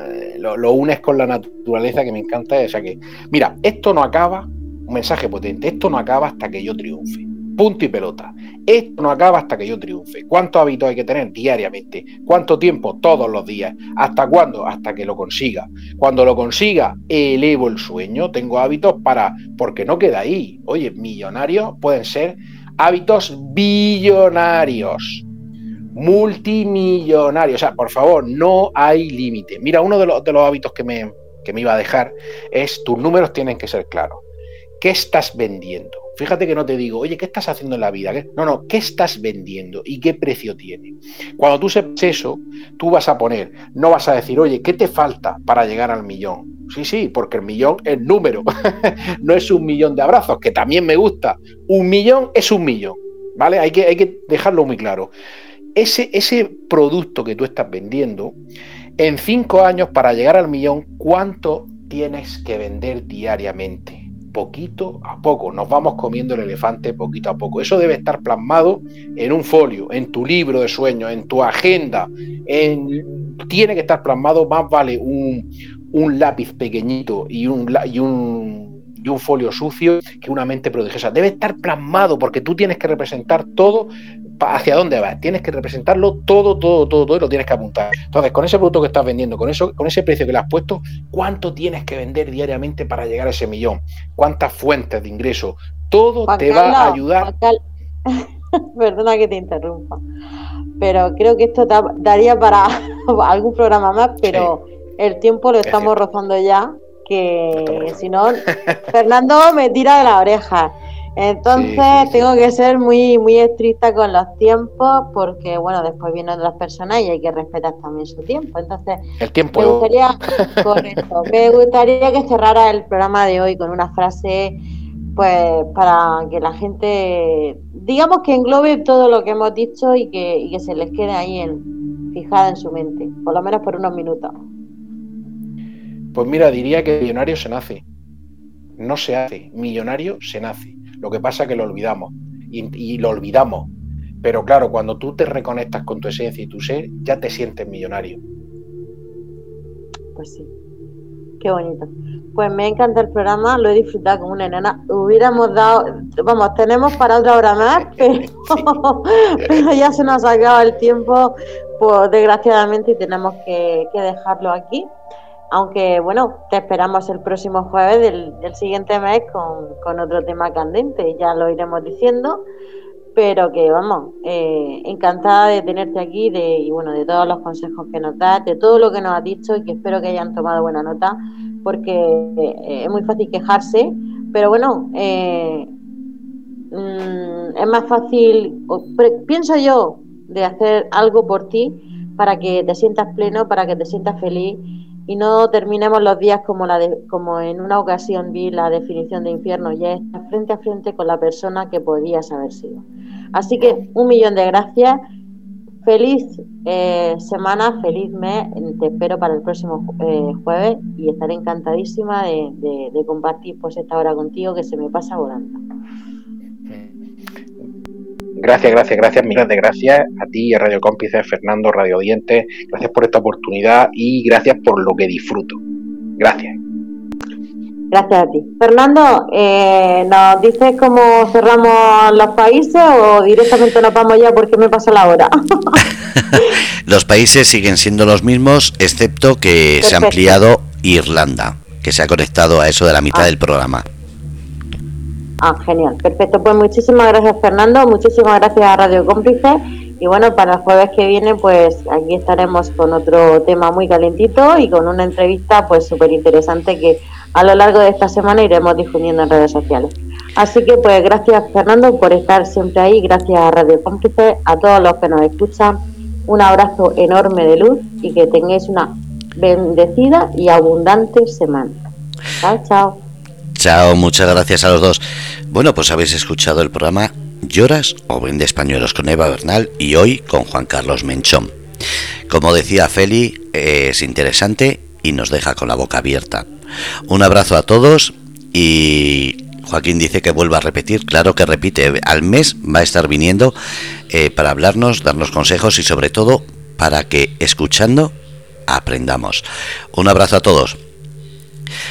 eh, lo, unes con la naturaleza que me encanta. O que, mira, esto no acaba, un mensaje potente, esto no acaba hasta que yo triunfe. Punto y pelota. Esto no acaba hasta que yo triunfe. ¿Cuántos hábitos hay que tener diariamente? ¿Cuánto tiempo? Todos los días. ¿Hasta cuándo? Hasta que lo consiga. Cuando lo consiga, elevo el sueño. Tengo hábitos para. Porque no queda ahí. Oye, millonarios pueden ser hábitos billonarios multimillonario. O sea, por favor, no hay límite. Mira, uno de los, de los hábitos que me, que me iba a dejar es tus números tienen que ser claros. ¿Qué estás vendiendo? Fíjate que no te digo, oye, ¿qué estás haciendo en la vida? No, no, ¿qué estás vendiendo y qué precio tiene? Cuando tú sepas eso, tú vas a poner, no vas a decir, oye, ¿qué te falta para llegar al millón? Sí, sí, porque el millón es número, no es un millón de abrazos, que también me gusta. Un millón es un millón, ¿vale? Hay que, hay que dejarlo muy claro ese, ese producto que tú estás vendiendo, en cinco años para llegar al millón, ¿cuánto tienes que vender diariamente? Poquito a poco, nos vamos comiendo el elefante poquito a poco. Eso debe estar plasmado en un folio, en tu libro de sueños, en tu agenda. En, tiene que estar plasmado, más vale un, un lápiz pequeñito y un, y un y un folio sucio que una mente prodigiosa. Debe estar plasmado porque tú tienes que representar todo hacia dónde vas. Tienes que representarlo todo, todo, todo, todo y lo tienes que apuntar. Entonces, con ese producto que estás vendiendo, con eso, con ese precio que le has puesto, ¿cuánto tienes que vender diariamente para llegar a ese millón? ¿Cuántas fuentes de ingreso? Todo te va a ayudar. Perdona que te interrumpa, pero creo que esto daría para algún programa más, pero el tiempo lo estamos rozando ya, que si no, Fernando me tira de la oreja. Entonces tengo que ser muy, muy estricta con los tiempos porque, bueno, después vienen las personas y hay que respetar también su tiempo. Entonces, el tiempo. Me gustaría, me gustaría que cerrara el programa de hoy con una frase, pues, para que la gente, digamos que englobe todo lo que hemos dicho y que, y que se les quede ahí en, fijada en su mente, por lo menos por unos minutos. Pues mira, diría que millonario se nace. No se hace, millonario se nace. Lo que pasa es que lo olvidamos y, lo olvidamos. Pero claro, cuando tú te reconectas con tu esencia y tu ser, ya te sientes millonario. Pues sí, qué bonito. Pues me encanta el programa, lo he disfrutado como una enana. Hubiéramos dado, vamos, tenemos para otra hora más, pero, ya se nos ha acabado el tiempo, pues desgraciadamente, y tenemos que dejarlo aquí aunque bueno, te esperamos el próximo jueves del, siguiente mes con, otro tema candente, ya lo iremos diciendo, pero que vamos, eh, encantada de tenerte aquí de, y bueno, de todos los consejos que nos das, de todo lo que nos has dicho y que espero que hayan tomado buena nota, porque eh, es muy fácil quejarse, pero bueno, eh, mm, es más fácil, pienso yo, de hacer algo por ti para que te sientas pleno, para que te sientas feliz y no terminemos los días como, la como en una ocasión vi la definición de infierno, ya está frente a frente con la persona que podías haber sido. Así que un millón de gracias, feliz eh, semana, feliz mes, te espero para el próximo eh, jueves y estaré encantadísima de, de compartir pues esta hora contigo que se me pasa volando. Gracias, gracias, gracias, miles de gracias a ti a Radio Cómplices, Fernando, Radio Dientes. Gracias por esta oportunidad y gracias por lo que disfruto. Gracias. Gracias a ti. Fernando, eh, ¿nos dices cómo cerramos los países o directamente nos vamos ya porque me pasa la hora? los países siguen siendo los mismos, excepto que se ha ampliado Irlanda, que se ha conectado a eso de la mitad ah. del programa. Ah, genial, perfecto. Pues muchísimas gracias Fernando, muchísimas gracias a Radio Cómplice y bueno, para el jueves que viene pues aquí estaremos con otro tema muy calentito y con una entrevista pues súper interesante que a lo largo de esta semana iremos difundiendo en redes sociales. Así que pues gracias Fernando por estar siempre ahí, gracias a Radio Cómplice, a todos los que nos escuchan, un abrazo enorme de luz y que tengáis una bendecida y abundante semana. Chao, chao. Chao, muchas gracias a los dos. Bueno, pues habéis escuchado el programa Lloras o Vende Españolos con Eva Bernal y hoy con Juan Carlos Menchón. Como decía Feli, es interesante y nos deja con la boca abierta. Un abrazo a todos y Joaquín dice que vuelva a repetir, claro que repite, al mes va a estar viniendo eh, para hablarnos, darnos consejos y sobre todo para que escuchando aprendamos. Un abrazo a todos.